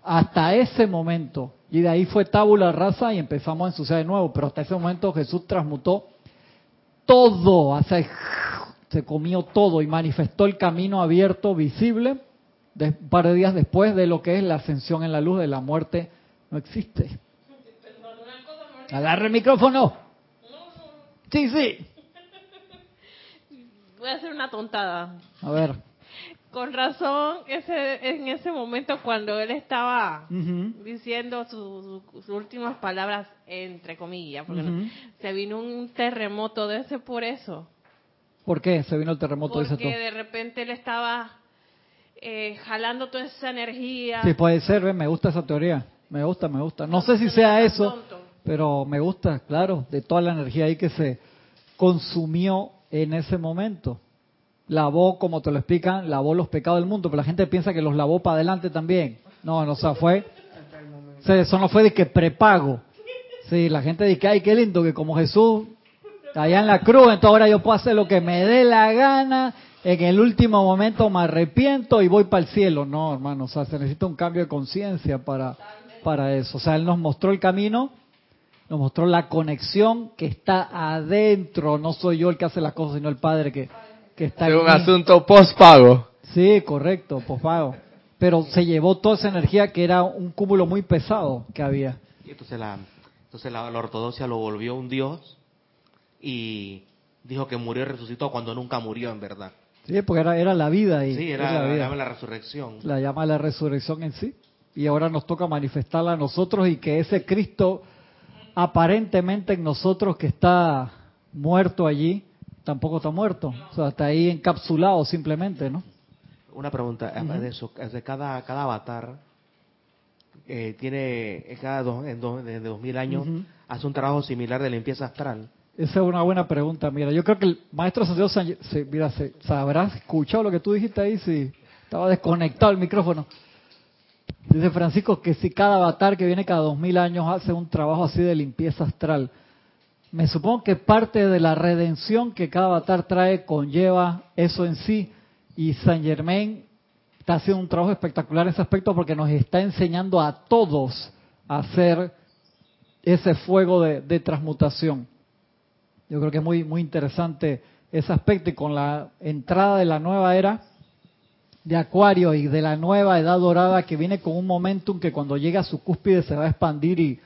hasta ese momento. Y de ahí fue tabula rasa y empezamos a ensuciar de nuevo, pero hasta ese momento Jesús transmutó todo, hacia se comió todo y manifestó el camino abierto, visible, de, un par de días después de lo que es la ascensión en la luz de la muerte, no existe. Agarre el micrófono. Sí, sí. Voy a hacer una tontada. A ver. Con razón, ese, en ese momento cuando él estaba diciendo sus últimas palabras, entre comillas, porque se vino un terremoto de ese por eso. ¿Por qué se vino el terremoto? Porque de repente él estaba eh, jalando toda esa energía. Sí, puede ser, me gusta esa teoría. Me gusta, me gusta. No sé si sea eso, pero me gusta, claro, de toda la energía ahí que se consumió en ese momento. Lavó, como te lo explican, lavó los pecados del mundo, pero la gente piensa que los lavó para adelante también. No, no, o sea, fue... Eso no fue de que prepago. Sí, la gente dice, ay, qué lindo, que como Jesús allá en la cruz, entonces ahora yo puedo hacer lo que me dé la gana, en el último momento me arrepiento y voy para el cielo. No, hermano, o sea, se necesita un cambio de conciencia para, para eso. O sea, Él nos mostró el camino, nos mostró la conexión que está adentro. No soy yo el que hace las cosas, sino el Padre que, que está Es un asunto post-pago. Sí, correcto, post-pago. Pero se llevó toda esa energía que era un cúmulo muy pesado que había. Y entonces la, entonces la ortodoxia lo volvió un Dios y dijo que murió y resucitó cuando nunca murió en verdad. Sí, porque era, era la vida y Sí, era, la, llama la resurrección. La llama la resurrección en sí. Y ahora nos toca manifestarla a nosotros y que ese Cristo aparentemente en nosotros que está muerto allí, tampoco está muerto. O sea, está ahí encapsulado simplemente, ¿no? Una pregunta, de eso, de cada, cada avatar eh, tiene, cada dos, en dos, de dos mil años, hace un trabajo similar de limpieza astral. Esa es una buena pregunta. Mira, yo creo que el maestro Santiago se, mira, se, ¿sabrás escuchado lo que tú dijiste ahí? Si estaba desconectado el micrófono. Dice Francisco que si cada avatar que viene cada dos mil años hace un trabajo así de limpieza astral, me supongo que parte de la redención que cada avatar trae conlleva eso en sí. Y Saint Germain está haciendo un trabajo espectacular en ese aspecto porque nos está enseñando a todos a hacer ese fuego de transmutación. Yo creo que es muy, muy interesante ese aspecto y con la entrada de la nueva era de Acuario y de la nueva edad dorada que viene con un momentum que cuando llega a su cúspide se va a expandir y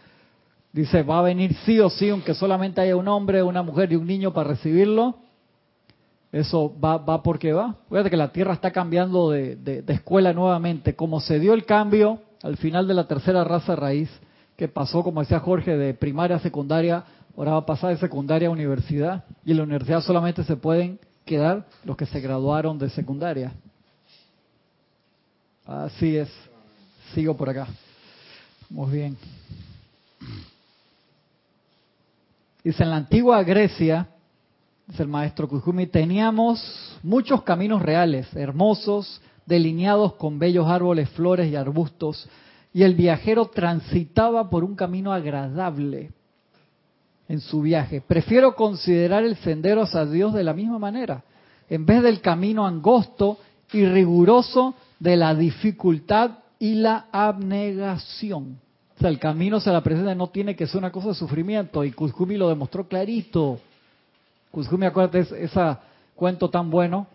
dice va a venir sí o sí, aunque solamente haya un hombre, una mujer y un niño para recibirlo. Eso va, va porque va. Fíjate que la Tierra está cambiando de, de escuela nuevamente. Como se dio el cambio al final de la tercera raza raíz, que pasó, como decía Jorge, de primaria a secundaria Ahora va a pasar de secundaria a universidad y en la universidad solamente se pueden quedar los que se graduaron de secundaria. Así es. Sigo por acá. Muy bien. Dice, en la antigua Grecia, dice el maestro Kujumi, teníamos muchos caminos reales, hermosos, delineados con bellos árboles, flores y arbustos, y el viajero transitaba por un camino agradable en su viaje. Prefiero considerar el sendero hacia Dios de la misma manera, en vez del camino angosto y riguroso de la dificultad y la abnegación. O sea, el camino se la presenta no tiene que ser una cosa de sufrimiento y Kuzkumi lo demostró clarito. Kuzumi, acuérdate, es, ese cuento tan bueno.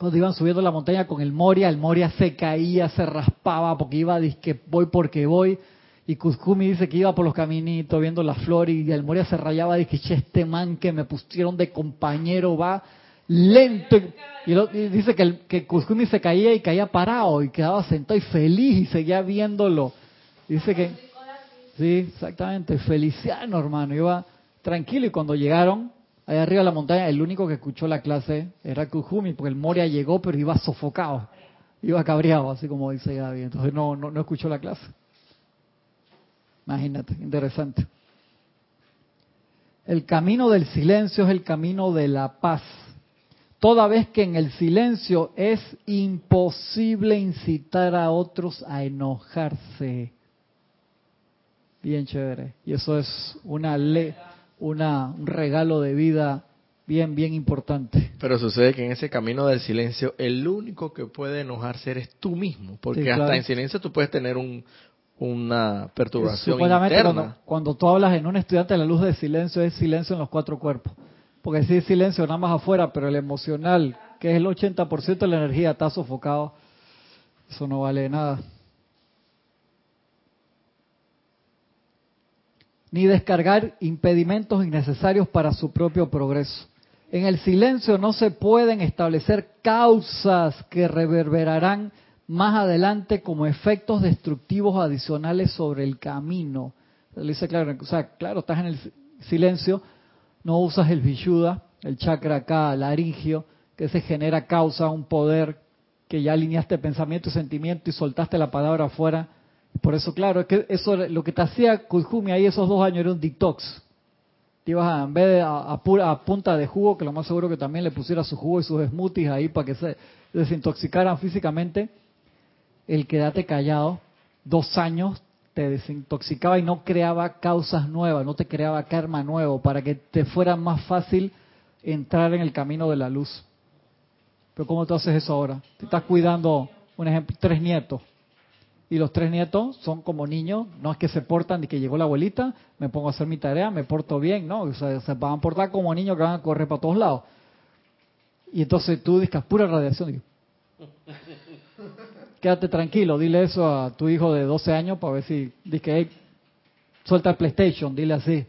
Cuando iban subiendo la montaña con el Moria, el Moria se caía, se raspaba porque iba, que voy porque voy. Y Kuzumi dice que iba por los caminitos viendo las flores y el Moria se rayaba, dice que este man que me pusieron de compañero va lento. Y, dice que, el, que Kuzumi se caía y caía parado y quedaba sentado y feliz y seguía viéndolo. Dice que, sí, exactamente, Feliciano hermano, iba tranquilo y cuando llegaron allá arriba de la montaña, el único que escuchó la clase era Kuzumi, porque el Moria llegó pero iba sofocado, iba cabreado, así como dice Gaby, entonces no, no, no escuchó la clase. Imagínate, interesante. El camino del silencio es el camino de la paz. Toda vez que en el silencio es imposible incitar a otros a enojarse. Bien chévere. Y eso es una ley, una, un regalo de vida bien, bien importante. Pero sucede que en ese camino del silencio, el único que puede enojarse eres tú mismo, porque hasta en silencio tú puedes tener un, una perturbación interna. Cuando, cuando tú hablas en un estudiante la luz de silencio, es silencio en los cuatro cuerpos. Porque si es silencio nada más afuera, pero el emocional, que es el 80% de la energía, está sofocado, eso no vale nada. Ni descargar impedimentos innecesarios para su propio progreso. En el silencio no se pueden establecer causas que reverberarán más adelante como efectos destructivos adicionales sobre el camino. Le dice claro, o sea, claro, estás en el silencio, no usas el vishuddha, el chakra acá, laringio, que se genera causa, un poder que ya alineaste pensamiento y sentimiento y soltaste la palabra afuera. Por eso, claro, es que eso lo que te hacía Kujumi ahí esos dos años era un detox. Te ibas a, en vez de a, a, punta de jugo, que lo más seguro que también le pusiera su jugo y sus smoothies ahí para que se desintoxicaran físicamente, el quedarte callado dos años te desintoxicaba y no creaba causas nuevas, no te creaba karma nuevo, para que te fuera más fácil entrar en el camino de la luz. Pero ¿cómo tú haces eso ahora? Te estás cuidando, un ejemplo, tres nietos. Y los tres nietos son como niños, no es que se portan de que llegó la abuelita, me pongo a hacer mi tarea, me porto bien, ¿no? O sea, se van a portar como niños que van a correr para todos lados. Y entonces tú dices, pura radiación quédate tranquilo, dile eso a tu hijo de 12 años para ver si, dice que suelta el PlayStation, dile así.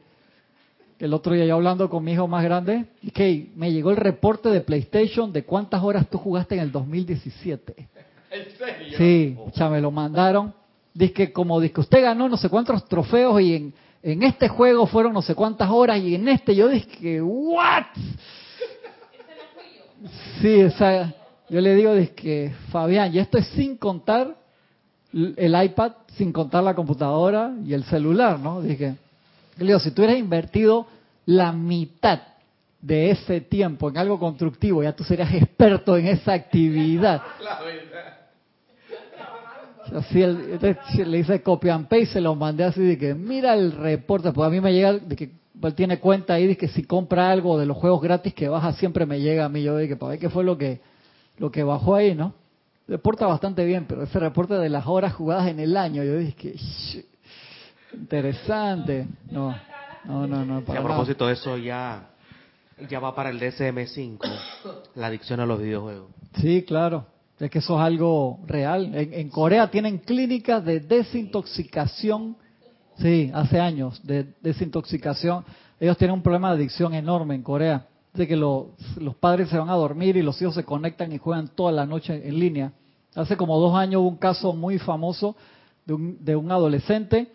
El otro día yo hablando con mi hijo más grande, que me llegó el reporte de PlayStation de cuántas horas tú jugaste en el 2017. ¿En serio? Sí, ya me lo mandaron. Dice que como dice que usted ganó no sé cuántos trofeos y en, en este juego fueron no sé cuántas horas y en este yo dije que, ¿what? Sí, esa, yo le digo que, Fabián, y esto es sin contar el iPad, sin contar la computadora y el celular, ¿no? Dije, le digo, si tú hubieras invertido la mitad de ese tiempo en algo constructivo, ya tú serías experto en esa actividad. Así le hice copy and paste, se lo mandé así de que mira el reporte, pues a mí me llega de que él tiene cuenta ahí de que si compra algo de los juegos gratis que baja siempre me llega a mí, yo dije, para ver qué fue lo que lo que bajó ahí, ¿no? Reporta bastante bien, pero ese reporte de las horas jugadas en el año, yo dije que interesante. No, no, no, no. a propósito de eso, ya, ya va para el DSM-5, la adicción a los videojuegos. Sí, claro. Es que eso es algo real. En, en Corea tienen clínicas de desintoxicación, sí, hace años, de desintoxicación. Ellos tienen un problema de adicción enorme en Corea de que los, padres se van a dormir y los hijos se conectan y juegan toda la noche en línea. Hace como dos años hubo un caso muy famoso de un, de un adolescente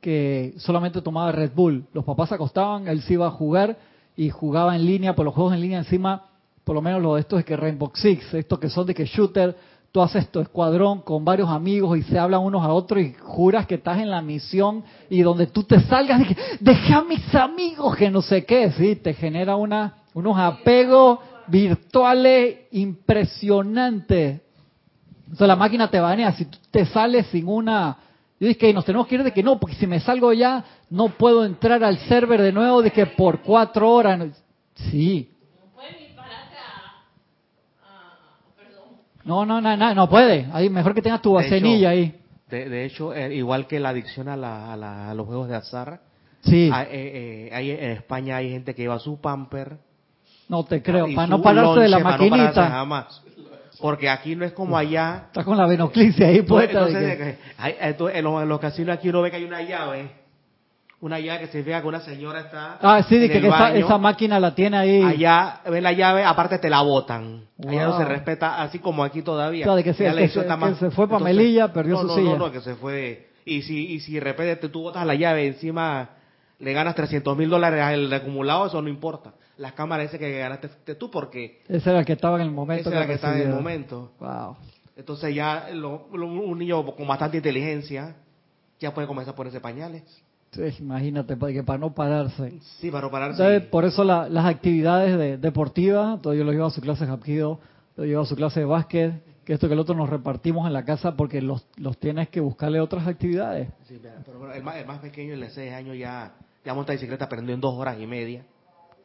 que solamente tomaba Red Bull. Los papás se acostaban, él se iba a jugar y jugaba en línea, por los juegos en línea encima, por lo menos lo de estos es que Rainbow Six, estos que son de que shooter, tú haces tu escuadrón con varios amigos y se hablan unos a otros y juras que estás en la misión y donde tú te salgas, de deja a mis amigos que no sé qué, sí, te genera una unos apegos virtuales impresionantes. Entonces la máquina te banea, si tú te sales sin una... Yo dije que nos tenemos que ir de que no, porque si me salgo ya no puedo entrar al server de nuevo de que por cuatro horas. Sí. No, no, no, no, no puede. Ahí mejor que tengas tu vacenilla ahí. De, hecho, eh, igual que la adicción a, la, a, los juegos de azar, sí. Hay, eh, eh, hay, en España hay gente que lleva su pamper No te creo, para no pararse de la para no maquinita. jamás. Porque aquí no es como allá. Está con la venoclisis ahí puesta. Entonces, que- eh, hay- en, los, en los casinos aquí uno ve que hay una llave. Una llave que significa que una señora está. ah, sí, en que, el que esa, baño. esa máquina la tiene ahí. Allá ven la llave, aparte te la botan. Allá no Wow. se respeta así como aquí todavía. Claro, de que se- que se fue pa' Melilla, perdió no, su no, silla. No, no, que se fue. Y si, y si de repente te- tú botas la llave encima le ganas 300 mil dólares al acumulado, eso no importa. Las cámaras dicen que ganaste tú porque Ese era el que estaba en el momento. esa es la que está en el momento. Wow. Entonces ya lo- lo- un niño con bastante inteligencia ya puede comenzar a ponerse pañales. Sí, imagínate, para que para no pararse. Sí, para pararse. Entonces, por eso la- las actividades de- deportivas, yo lo llevo a su clase de Hapkido, lo llevo a su clase de básquet, que esto que el otro nos repartimos en la casa porque los, los tienes que buscarle otras actividades. Sí, pero bueno, el, más, el más pequeño, el de 6 años, ya, ya monta bicicleta, aprendió en dos horas y media.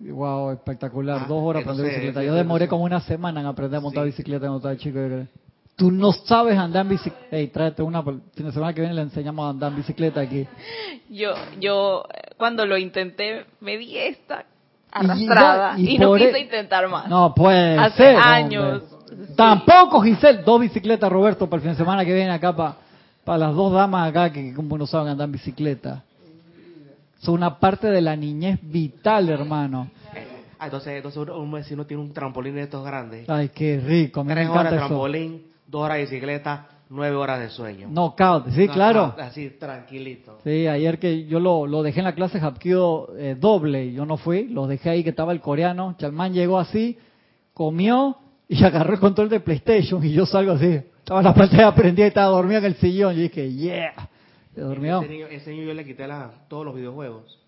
Wow, espectacular. Ah, Dos horas aprender bicicleta. Yo demoré como una semana en aprender a montar Sí. bicicleta cuando estaba chico. yo creo. Tú no sabes andar en bicicleta. Ey, tráete una. por- El fin de semana que viene le enseñamos a andar en bicicleta aquí. Yo, yo cuando lo intenté me di esta Y- arrastrada y y, no quise e- intentar más. No puede Hace ser, años. Sí. Tampoco, Giselle. Dos bicicletas, Roberto, para el fin de semana que viene acá, para, para las dos damas acá que como no saben andar en bicicleta. Son una parte de la niñez vital, hermano. Ah, entonces, entonces un, vecino tiene un trampolín de estos grandes. Ay, qué rico. Me Tres horas de eso. trampolín, dos horas de bicicleta, nueve horas de sueño. Knockout, sí, No, claro. no, Así, tranquilito. Sí, ayer que yo lo, lo dejé en la clase Hapkido eh, doble, y yo no fui, los dejé ahí que estaba el coreano, Chalmán llegó así, comió y agarró el control de PlayStation y yo salgo así, estaba la pantalla prendida y estaba dormido en el sillón, y dije, yeah, se durmió. Ese niño, ese niño yo le quité la- todos los videojuegos.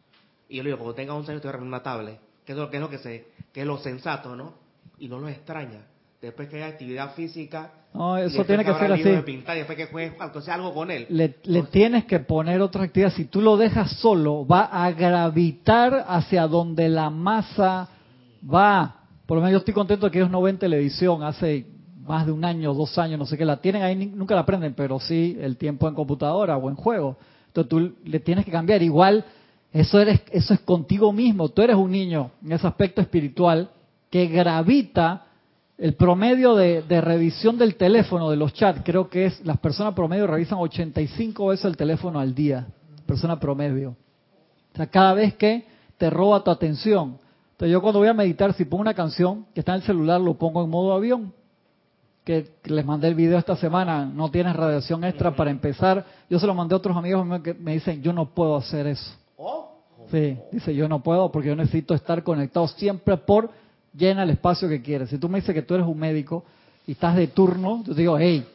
Y yo le digo, cuando tenga 11 años te voy a regalar una tablet. Que es lo que es lo que se, que es lo sensato, ¿no? Y no lo extraña. Después que haya actividad física. No, eso tiene que ser así. de pintar, y después que juegue algo, sea algo con él. Le, le Entonces, tienes que poner otra actividad. Si tú lo dejas solo, va a gravitar hacia donde la masa va. Por lo menos yo estoy contento de que ellos no ven televisión hace más de un año, dos años, no sé qué. La tienen ahí, nunca la aprenden, pero sí el tiempo en computadora o en juego. Entonces tú le tienes que cambiar. Igual, eso, eres, eso es contigo mismo. Tú eres un niño en ese aspecto espiritual que gravita el promedio de, de revisión del teléfono, de los chats, creo que es, las personas promedio revisan 85 veces el teléfono al día, persona promedio. O sea, cada vez que te roba tu atención. Entonces yo cuando voy a meditar, si pongo una canción que está en el celular, lo pongo en modo avión. Que, les mandé el video esta semana, no tienes radiación extra para empezar. Yo se lo mandé a otros amigos que me dicen, yo no puedo hacer eso. oh, Sí, dice yo no puedo porque yo necesito estar conectado siempre por llena el espacio que quieres. Si tú me dices que tú eres un médico y estás de turno, yo te digo, hey,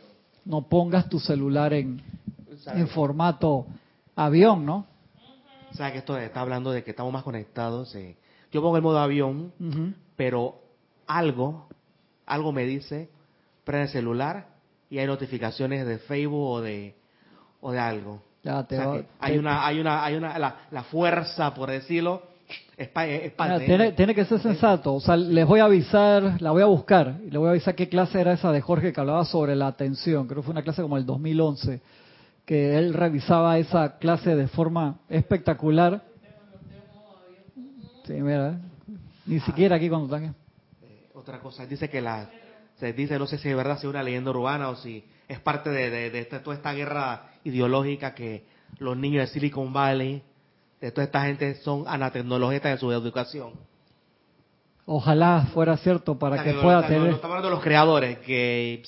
no pongas tu celular en, en formato avión, ¿no? O sea, que esto está hablando de que estamos más conectados. eh. Yo pongo el modo avión, pero algo, algo me dice, prende el celular y hay notificaciones de Facebook o de, o de algo. Ya O te sea va- que hay te- una, hay una, hay una, la, la fuerza, por decirlo, es, pa- es tiene, tiene que ser sensato. O sea, les voy a avisar, la voy a buscar y le voy a avisar qué clase era esa de Jorge que hablaba sobre la atención. Creo que fue una clase como el 2011, que él revisaba esa clase de forma espectacular. Sí, mira, ¿eh? ni siquiera aquí cuando están. Eh, otra cosa, dice que la, se dice, no sé si es verdad, si es una leyenda urbana o si es parte de, de- de esta- toda esta guerra ideológica que los niños de Silicon Valley, de toda esta gente son anatecnologistas en su educación. Ojalá fuera cierto para O sea, que pueda tener. estamos hablando de los creadores, que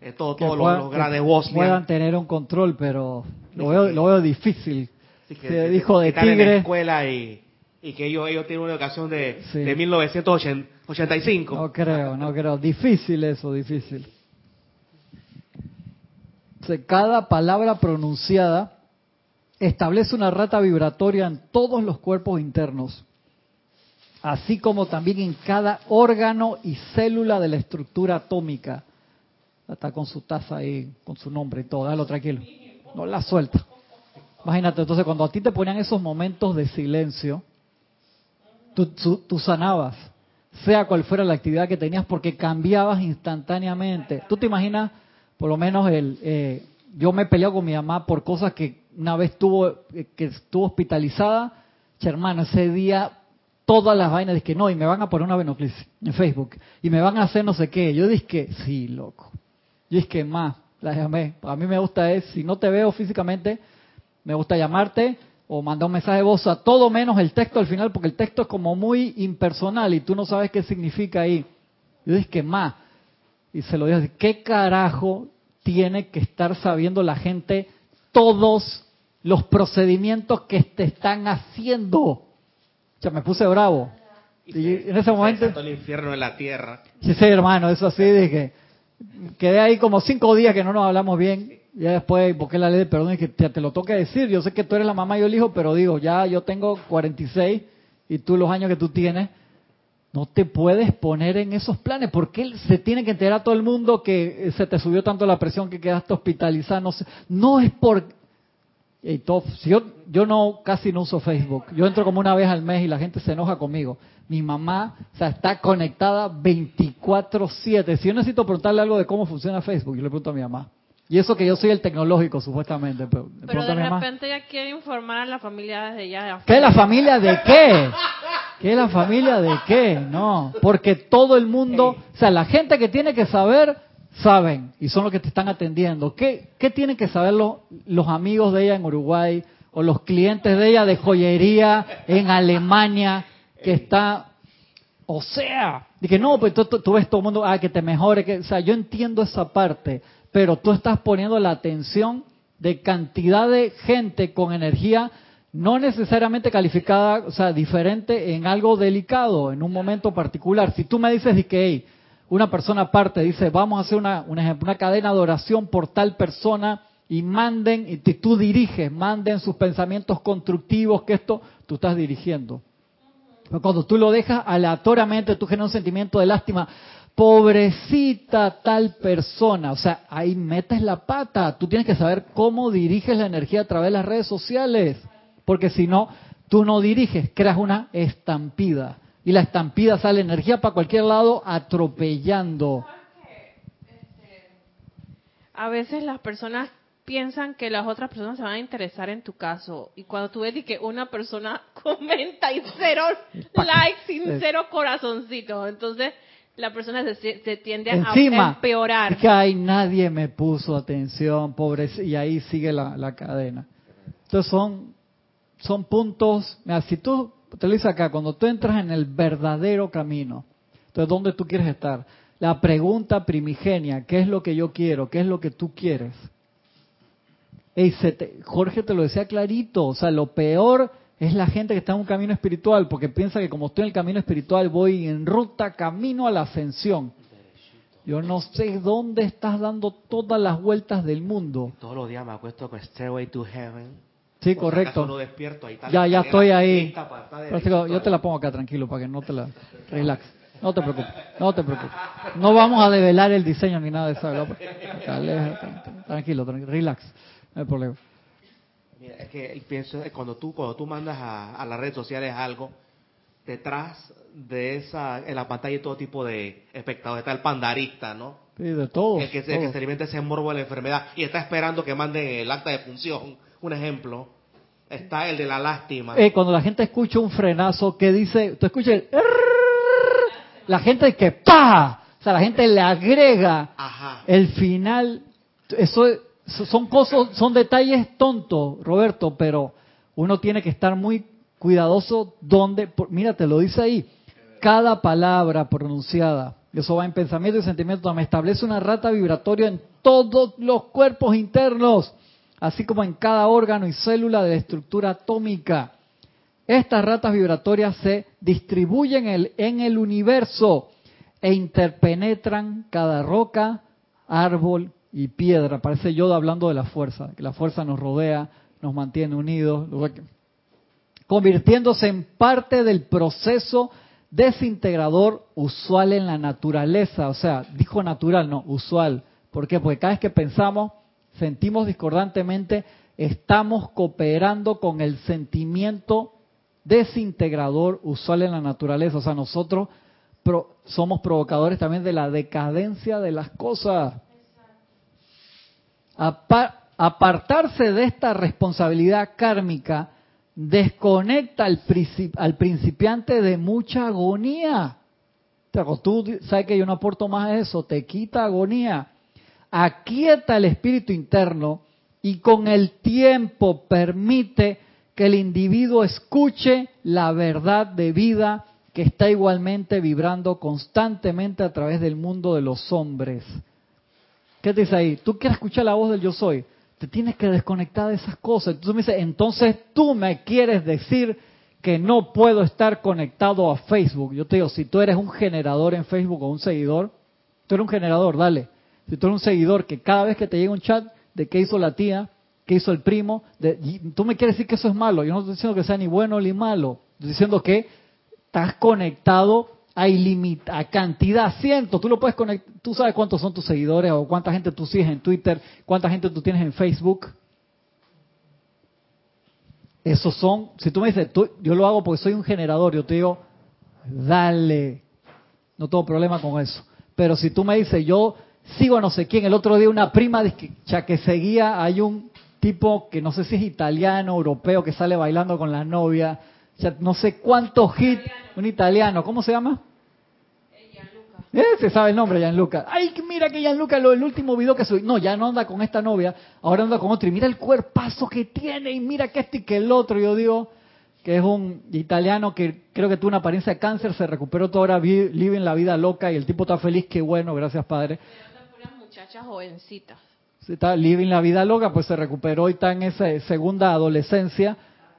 eh, todo, que todos los- grandes Bosnia. puedan tener un control, pero lo veo, lo veo difícil. Sí, que- Se que- dijo de en la escuela y, y que ellos, ellos tienen una educación de, Sí. de 1985. No creo, no creo. Difícil eso, difícil. O sea, Cada palabra pronunciada establece una rata vibratoria en todos los cuerpos internos, así como también en cada órgano y célula de la estructura atómica. Está con su taza ahí, con su nombre y todo, dalo tranquilo. No la suelta. Imagínate, entonces cuando a ti te ponían esos momentos de silencio, tú, sanabas, sea cual fuera la actividad que tenías, porque cambiabas instantáneamente. Tú te imaginas, por lo menos, el, eh, yo me he peleado con mi mamá por cosas que una vez tuvo, eh, que estuvo hospitalizada, hermano, ese día todas las vainas, que no, y me van a poner una venoclisis en Facebook, y me van a hacer no sé qué. Yo dije que, sí, loco. Yo dije más, la llamé. A mí me gusta es, si no te veo físicamente, me gusta llamarte o mandar un mensaje de voz a todo menos el texto al final, porque el texto es como muy impersonal y tú no sabes qué significa ahí. Yo dije que más. Y se lo dije, ¿qué carajo tiene que estar sabiendo la gente todos los procedimientos que te están haciendo? O sea, me puse bravo. Y, en ese momento... el infierno en la tierra. Sí, sí, hermano, eso así, dije, quedé ahí como cinco días que no nos hablamos bien. Ya después porque la ley de perdón y que te, lo toque decir. Yo sé que tú eres la mamá y yo el hijo, pero digo, ya yo tengo 46 y tú los años que tú tienes, no te puedes poner en esos planes. ¿Por qué se tiene que enterar todo el mundo que se te subió tanto la presión que quedaste hospitalizado? No, no es por... si yo, no casi no uso Facebook. Yo entro como una vez al mes y la gente se enoja conmigo. Mi mamá está conectada 24/7. Si yo necesito preguntarle algo de cómo funciona Facebook, yo le pregunto a mi mamá. Y eso que yo soy el tecnológico, supuestamente. Pero, pero de repente ya quiere informar a la familia de ella. ¿Qué la familia de qué? ¿Qué la familia de qué? No, porque todo el mundo, o sea, la gente que tiene que saber, saben, y son los que te están atendiendo. ¿Qué, qué tienen que saber los, los amigos de ella en Uruguay o los clientes de ella de joyería en Alemania que está o sea, dije, no, pues tú, tú, ves todo el mundo, ah, que te mejore, que, o sea, yo entiendo esa parte, pero tú estás poniendo la atención de cantidad de gente con energía no necesariamente calificada, o sea, diferente en algo delicado, en un momento particular. Si tú me dices que una persona aparte dice, vamos a hacer una, una cadena de oración por tal persona y manden, y tú diriges, manden sus pensamientos constructivos, que esto tú estás dirigiendo. cuando tú lo dejas aleatoriamente, tú generas un sentimiento de lástima pobrecita tal persona. O sea, ahí metes la pata. Tú tienes que saber cómo diriges la energía a través de las redes sociales. Porque si no, tú no diriges, creas una estampida. Y la estampida sale energía para cualquier lado atropellando. A veces las personas piensan que las otras personas se van a interesar en tu caso. Y cuando tú ves que una persona comenta y cero likes y cero corazoncitos, entonces la persona se, tiende a empeorar. que hay nadie me puso atención, pobre, y ahí sigue la, cadena. Entonces son, son puntos, mira, si tú, te lo dice acá, cuando tú entras en el verdadero camino, entonces ¿dónde tú quieres estar? La pregunta primigenia, ¿qué es lo que yo quiero? ¿Qué es lo que tú quieres? Y Jorge te lo decía clarito, o sea, lo peor es la gente que está en un camino espiritual, porque piensa que como estoy en el camino espiritual voy en ruta camino a la ascensión. Yo no sé dónde estás dando todas las vueltas del mundo. Todos los días me acuesto con Stairway to Heaven. Sí, correcto. ya, ya estoy ahí. yo te la pongo acá tranquilo para que no te la relax. No te preocupes, no te preocupes. No vamos a develar el diseño ni nada de eso. Tranquilo, tranquilo, relax. No hay problema. Mira, es que pienso que cuando tú cuando tú mandas a, las redes sociales algo, detrás de esa, en la pantalla hay todo tipo de espectadores. Está el pandarista, ¿no? Sí, de todo. El que, se alimenta ese morbo de la enfermedad y está esperando que manden el acta de función. Un ejemplo. Está el de la lástima. Eh, cuando la gente escucha un frenazo que dice, tú escuchas el... La gente que ¡pa! O sea, la gente le agrega el final. Eso son cosas, son detalles tontos, Roberto, pero uno tiene que estar muy cuidadoso donde, mira, te lo dice ahí, cada palabra pronunciada, eso va en pensamiento y sentimiento, me establece una rata vibratoria en todos los cuerpos internos, así como en cada órgano y célula de la estructura atómica. Estas ratas vibratorias se distribuyen en el, en el universo e interpenetran cada roca, árbol, y piedra. Parece Yoda hablando de la fuerza, que la fuerza nos rodea, nos mantiene unidos, convirtiéndose en parte del proceso desintegrador usual en la naturaleza. O sea, dijo natural, no, usual. ¿Por qué? Porque cada vez que pensamos, sentimos discordantemente, estamos cooperando con el sentimiento desintegrador usual en la naturaleza. O sea, nosotros somos provocadores también de la decadencia de las cosas apartarse de esta responsabilidad kármica desconecta al, al principiante de mucha agonía. Tú sabes que yo no aporto más a eso, te quita agonía. Aquieta el espíritu interno y con el tiempo permite que el individuo escuche la verdad de vida que está igualmente vibrando constantemente a través del mundo de los hombres. ¿Qué te dice ahí? Tú quieres escuchar la voz del yo soy. Te tienes que desconectar de esas cosas. Entonces me dice, entonces tú me quieres decir que no puedo estar conectado a Facebook. Yo te digo, si tú eres un generador en Facebook o un seguidor, tú eres un generador, dale. Si tú eres un seguidor que cada vez que te llega un chat de qué hizo la tía, qué hizo el primo, de- tú me quieres decir que eso es malo. Yo no estoy diciendo que sea ni bueno ni malo. Estoy diciendo que estás conectado a ilimitada cantidad, cientos. Tú lo puedes conectar. Tú sabes cuántos son tus seguidores o cuánta gente tú sigues en Twitter, cuánta gente tú tienes en Facebook. Esos son, si tú me dices, yo lo hago porque soy un generador, yo te digo, dale, no tengo problema con eso. Pero si tú me dices, yo sigo a no sé quién, el otro día una prima de que seguía, hay un tipo que no sé si es italiano, europeo, que sale bailando con la novia, no sé cuántos hits, un italiano, ¿cómo se llama? Ese sabe el nombre, Gianluca. Ay, mira que Gianluca, lo, el último video que subí. No, ya no anda con esta novia, ahora anda con otro. Y mira el cuerpazo que tiene, y mira que este y que el otro. Yo digo que es un italiano que creo que tuvo una apariencia de cáncer, se recuperó toda ahora, vi- vive en la vida loca y el tipo está feliz, qué bueno, gracias padre. Puras muchachas jovencitas. Se Está living la vida loca, pues se recuperó y está en esa segunda adolescencia.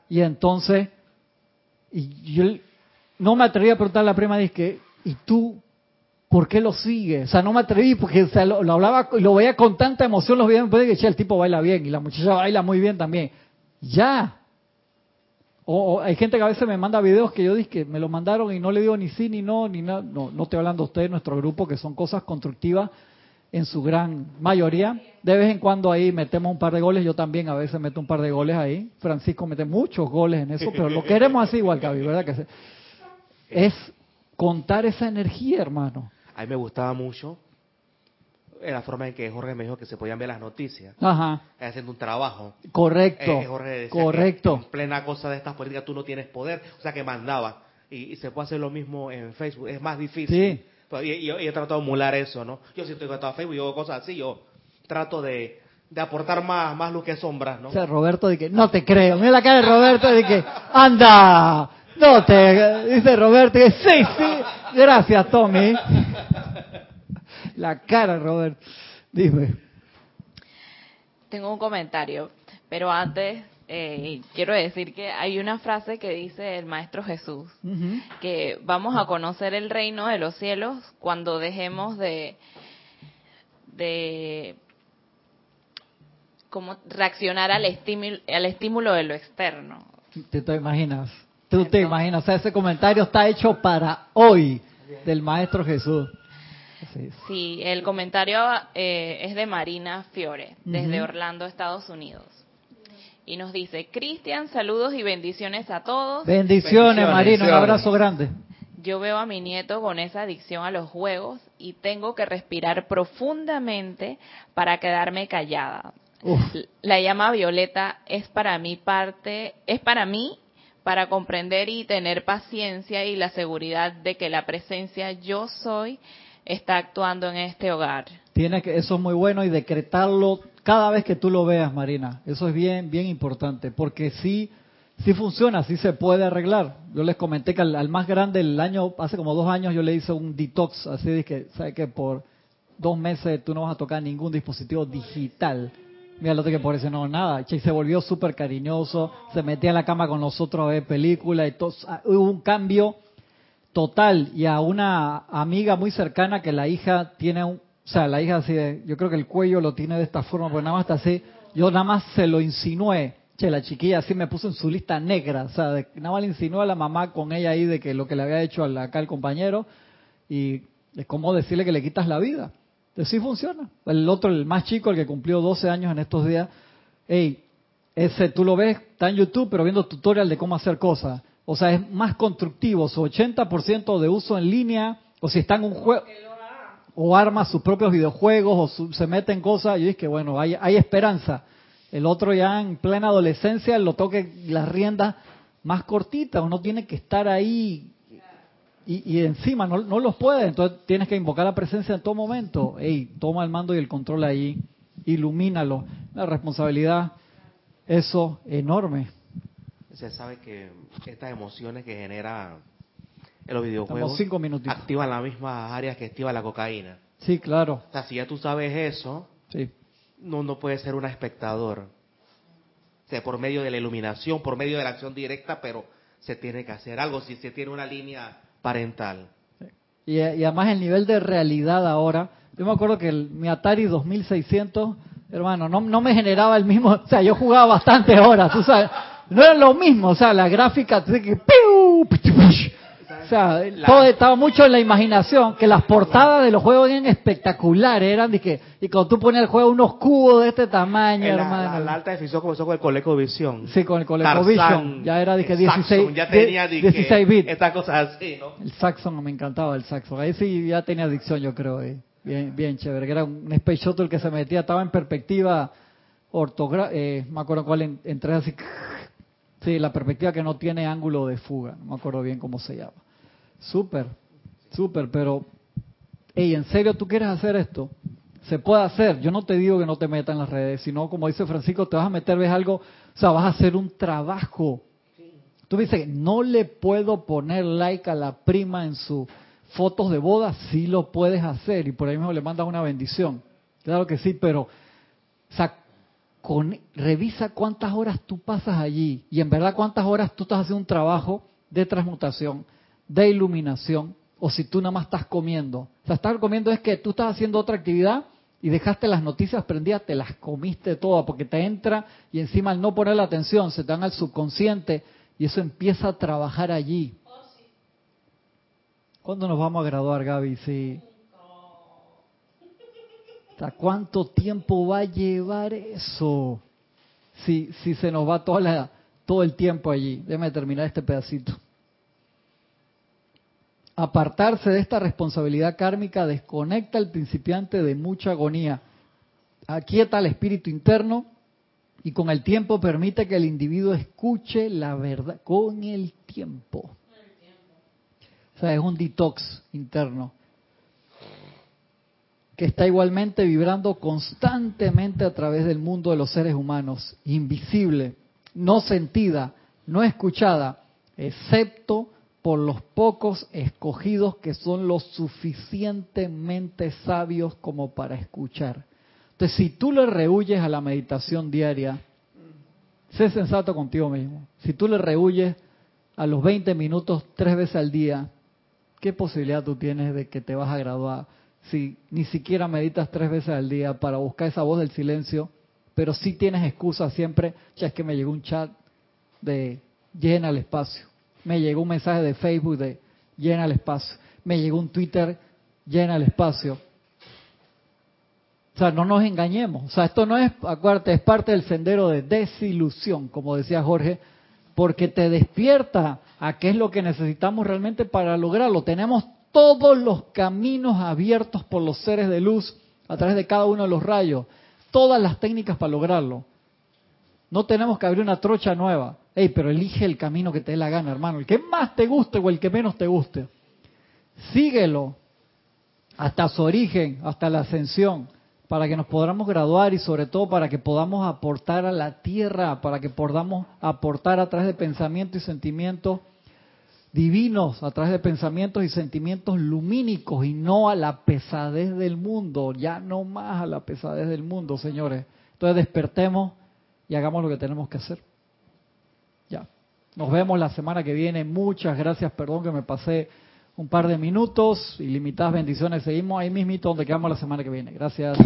Y entonces, y yo no me atreví a preguntarle a la prima, dije, ¿y tú por qué lo sigues? O sea, no me atreví porque o lo, hablaba y lo veía con tanta emoción los videos, después de que el tipo baila bien y la muchacha baila muy bien también. Ya. O, hay gente que a veces me manda videos que yo dije que me lo mandaron y no le digo ni sí ni no, ni nada. No, no estoy hablando a ustedes, nuestro grupo, que son cosas constructivas en su gran mayoría. De vez en cuando ahí metemos un par de goles, yo también a veces meto un par de goles ahí. Francisco mete muchos goles en eso, pero lo queremos así igual, Gaby, ¿verdad? que? Es contar esa energía, hermano. A mí me gustaba mucho la forma en que Jorge me dijo que se podían ver las noticias, Ajá, haciendo un trabajo. correcto, Eh, Jorge decía que correcto. en plena cosa de estas políticas tú no tienes poder, o sea que mandaba. Y, y se puede hacer lo mismo en Facebook, es más difícil. Sí. Pero- Y, y- y he tratado de emular eso, ¿no? Yo si estoy conectado a Facebook, yo hago cosas así, yo trato de, de aportar más, más luz que sombras, ¿no? O sea, Roberto dice, no te creo. Mira la cara de Roberto y que, anda, no te... Dice Roberto, y sí, sí, gracias Tommy. La cara de Roberto. Dime. Tengo un comentario, pero antes eh, quiero decir que hay una frase que dice el Maestro Jesús, que vamos a conocer el reino de los cielos cuando dejemos de, de como reaccionar al estímulo, al estímulo de lo externo. ¿Te, te imaginas? Tú te imaginas, o sea, ese comentario está hecho para hoy del Maestro Jesús. Sí. Sí, el comentario eh, es de Marina Fiore, desde. Orlando, Estados Unidos. Y nos dice, Cristian, saludos y bendiciones a todos. Bendiciones, Bendiciones. Marina, un abrazo grande. Yo veo a mi nieto con esa adicción a los juegos y tengo que respirar profundamente para quedarme callada. Uf. La llama violeta es para mí parte, es para mí para comprender y tener paciencia y la seguridad de que la presencia yo soy está actuando en este hogar. Tiene que, eso es muy bueno y decretarlo cada vez que tú lo veas, Marina. Eso es bien, bien importante, porque sí, sí funciona, sí se puede arreglar. Yo les comenté que al, al más grande el año, hace como dos años yo le hice un detox, así de que, ¿sabes que Por dos meses tú no vas a tocar ningún dispositivo digital. Mira lo que por eso no, nada. Che, se volvió súper cariñoso, se metía en la cama con nosotros a ver películas y todo. Ah, Hubo un cambio total y a una amiga muy cercana que la hija tiene un, o sea, la hija así de, yo creo que el cuello lo tiene de esta forma, porque nada más está así, yo nada más se lo insinué, che, la chiquilla así me puso en su lista negra, o sea, de- nada más le insinué a la mamá con ella ahí de que lo que le había hecho al- acá el compañero y es como decirle que le quitas la vida. Entonces sí funciona. El otro, el más chico, el que cumplió 12 años en estos días, hey, ese tú lo ves, está en YouTube, pero viendo tutorial de cómo hacer cosas. O sea, es más constructivo, su 80% de uso en línea, o si está en un juego, o arma sus propios videojuegos, o su- se mete en cosas, yo dije que bueno, hay, hay esperanza. El otro ya en plena adolescencia lo toque las riendas más cortitas, uno tiene que estar ahí y, y encima no, no los puede, entonces tienes que invocar la presencia en todo momento. Ey, toma el mando y el control ahí, ilumínalo. La responsabilidad, eso enorme. Se sabe que estas emociones que genera en los videojuegos cinco activan las mismas áreas que activa la cocaína. Sí, claro. O sea, si ya tú sabes eso, Sí. no, no puedes ser un espectador. O sea, por medio de la iluminación, por medio de la acción directa, pero se tiene que hacer algo si se tiene una línea parental. Y, y además el nivel de realidad ahora. Yo me acuerdo que el, mi Atari 2600, hermano, no, no me generaba el mismo. O sea, yo jugaba bastantes horas, tú sabes. No era lo mismo, o sea, la gráfica. que, ¡piu! O sea, todo estaba mucho en la imaginación, que las portadas de los juegos eran espectaculares, eran de que, y cuando tú ponías el juego unos cubos de este tamaño, En la, hermano. la- la alta definición comenzó con el ColecoVision. Sí, con el ColecoVision, Tarzán, ya era de que el 16 Saxon, ya tenía de que 16 bits. Estas cosas así, ¿no? El saxon, me encantaba el saxon. Ahí sí ya tenía adicción, yo creo. eh. Bien, bien chévere. Que era un space shuttle que se metía, estaba en perspectiva ortográfica. Eh, me acuerdo cuál en, entré así. Sí, la perspectiva que no tiene ángulo de fuga. No me acuerdo bien cómo se llama. Súper, súper, pero. Ey, ¿en serio tú quieres hacer esto? Se puede hacer. Yo no te digo que no te metas en las redes, sino como dice Francisco, te vas a meter, ves algo, o sea, vas a hacer un trabajo. Tú dices, no le puedo poner like a la prima en sus fotos de boda, sí lo puedes hacer y por ahí mismo le mandas una bendición. Claro que sí, pero o sea, con- revisa cuántas horas tú pasas allí y en verdad cuántas horas tú estás haciendo un trabajo de transmutación, de iluminación, o si tú nada más estás comiendo. O sea, estar comiendo es que tú estás haciendo otra actividad y dejaste las noticias prendidas, te las comiste todas porque te entra y encima al no poner la atención se te dan al subconsciente y eso empieza a trabajar allí. ¿Cuándo nos vamos a graduar, Gaby? Sí. ¿Hasta cuánto tiempo va a llevar eso? Si, si se nos va toda la, todo el tiempo allí. Déjame terminar este pedacito. Apartarse de esta responsabilidad kármica desconecta al principiante de mucha agonía, aquieta al espíritu interno y con el tiempo permite que el individuo escuche la verdad. Con el tiempo. O sea, es un detox interno que está igualmente vibrando constantemente a través del mundo de los seres humanos, invisible, no sentida, no escuchada, excepto por los pocos escogidos que son lo suficientemente sabios como para escuchar. Entonces, si tú le rehuyes a la meditación diaria, sé sensato contigo mismo. Si tú le rehuyes a los 20 minutos tres veces al día, ¿qué posibilidad tú tienes de que te vas a graduar si ni siquiera meditas tres veces al día para buscar esa voz del silencio, pero sí tienes excusa siempre, ya es que me llegó un chat de llena el espacio, me llegó un mensaje de Facebook de llena el espacio, me llegó un Twitter llena el espacio. O sea, no nos engañemos. O sea, esto no es, acuérdate, es parte del sendero de desilusión, como decía Jorge, porque te despierta a qué es lo que necesitamos realmente para lograrlo. Tenemos todos los caminos abiertos por los seres de luz a través de cada uno de los rayos, todas las técnicas para lograrlo. No tenemos que abrir una trocha nueva. Ey, pero elige el camino que te dé la gana, hermano. El que más te guste o el que menos te guste. Síguelo hasta su origen, hasta la ascensión, para que nos podamos graduar y sobre todo para que podamos aportar a la tierra, para que podamos aportar a través de pensamientos y sentimientos divinos, a través de pensamientos y sentimientos lumínicos y no a la pesadez del mundo, ya no más a la pesadez del mundo, señores. Entonces despertemos y hagamos lo que tenemos que hacer. Ya. Nos vemos la semana que viene. Muchas gracias. Perdón que me pasé un par de minutos. Ilimitadas bendiciones. Seguimos ahí mismito donde quedamos la semana que viene. Gracias.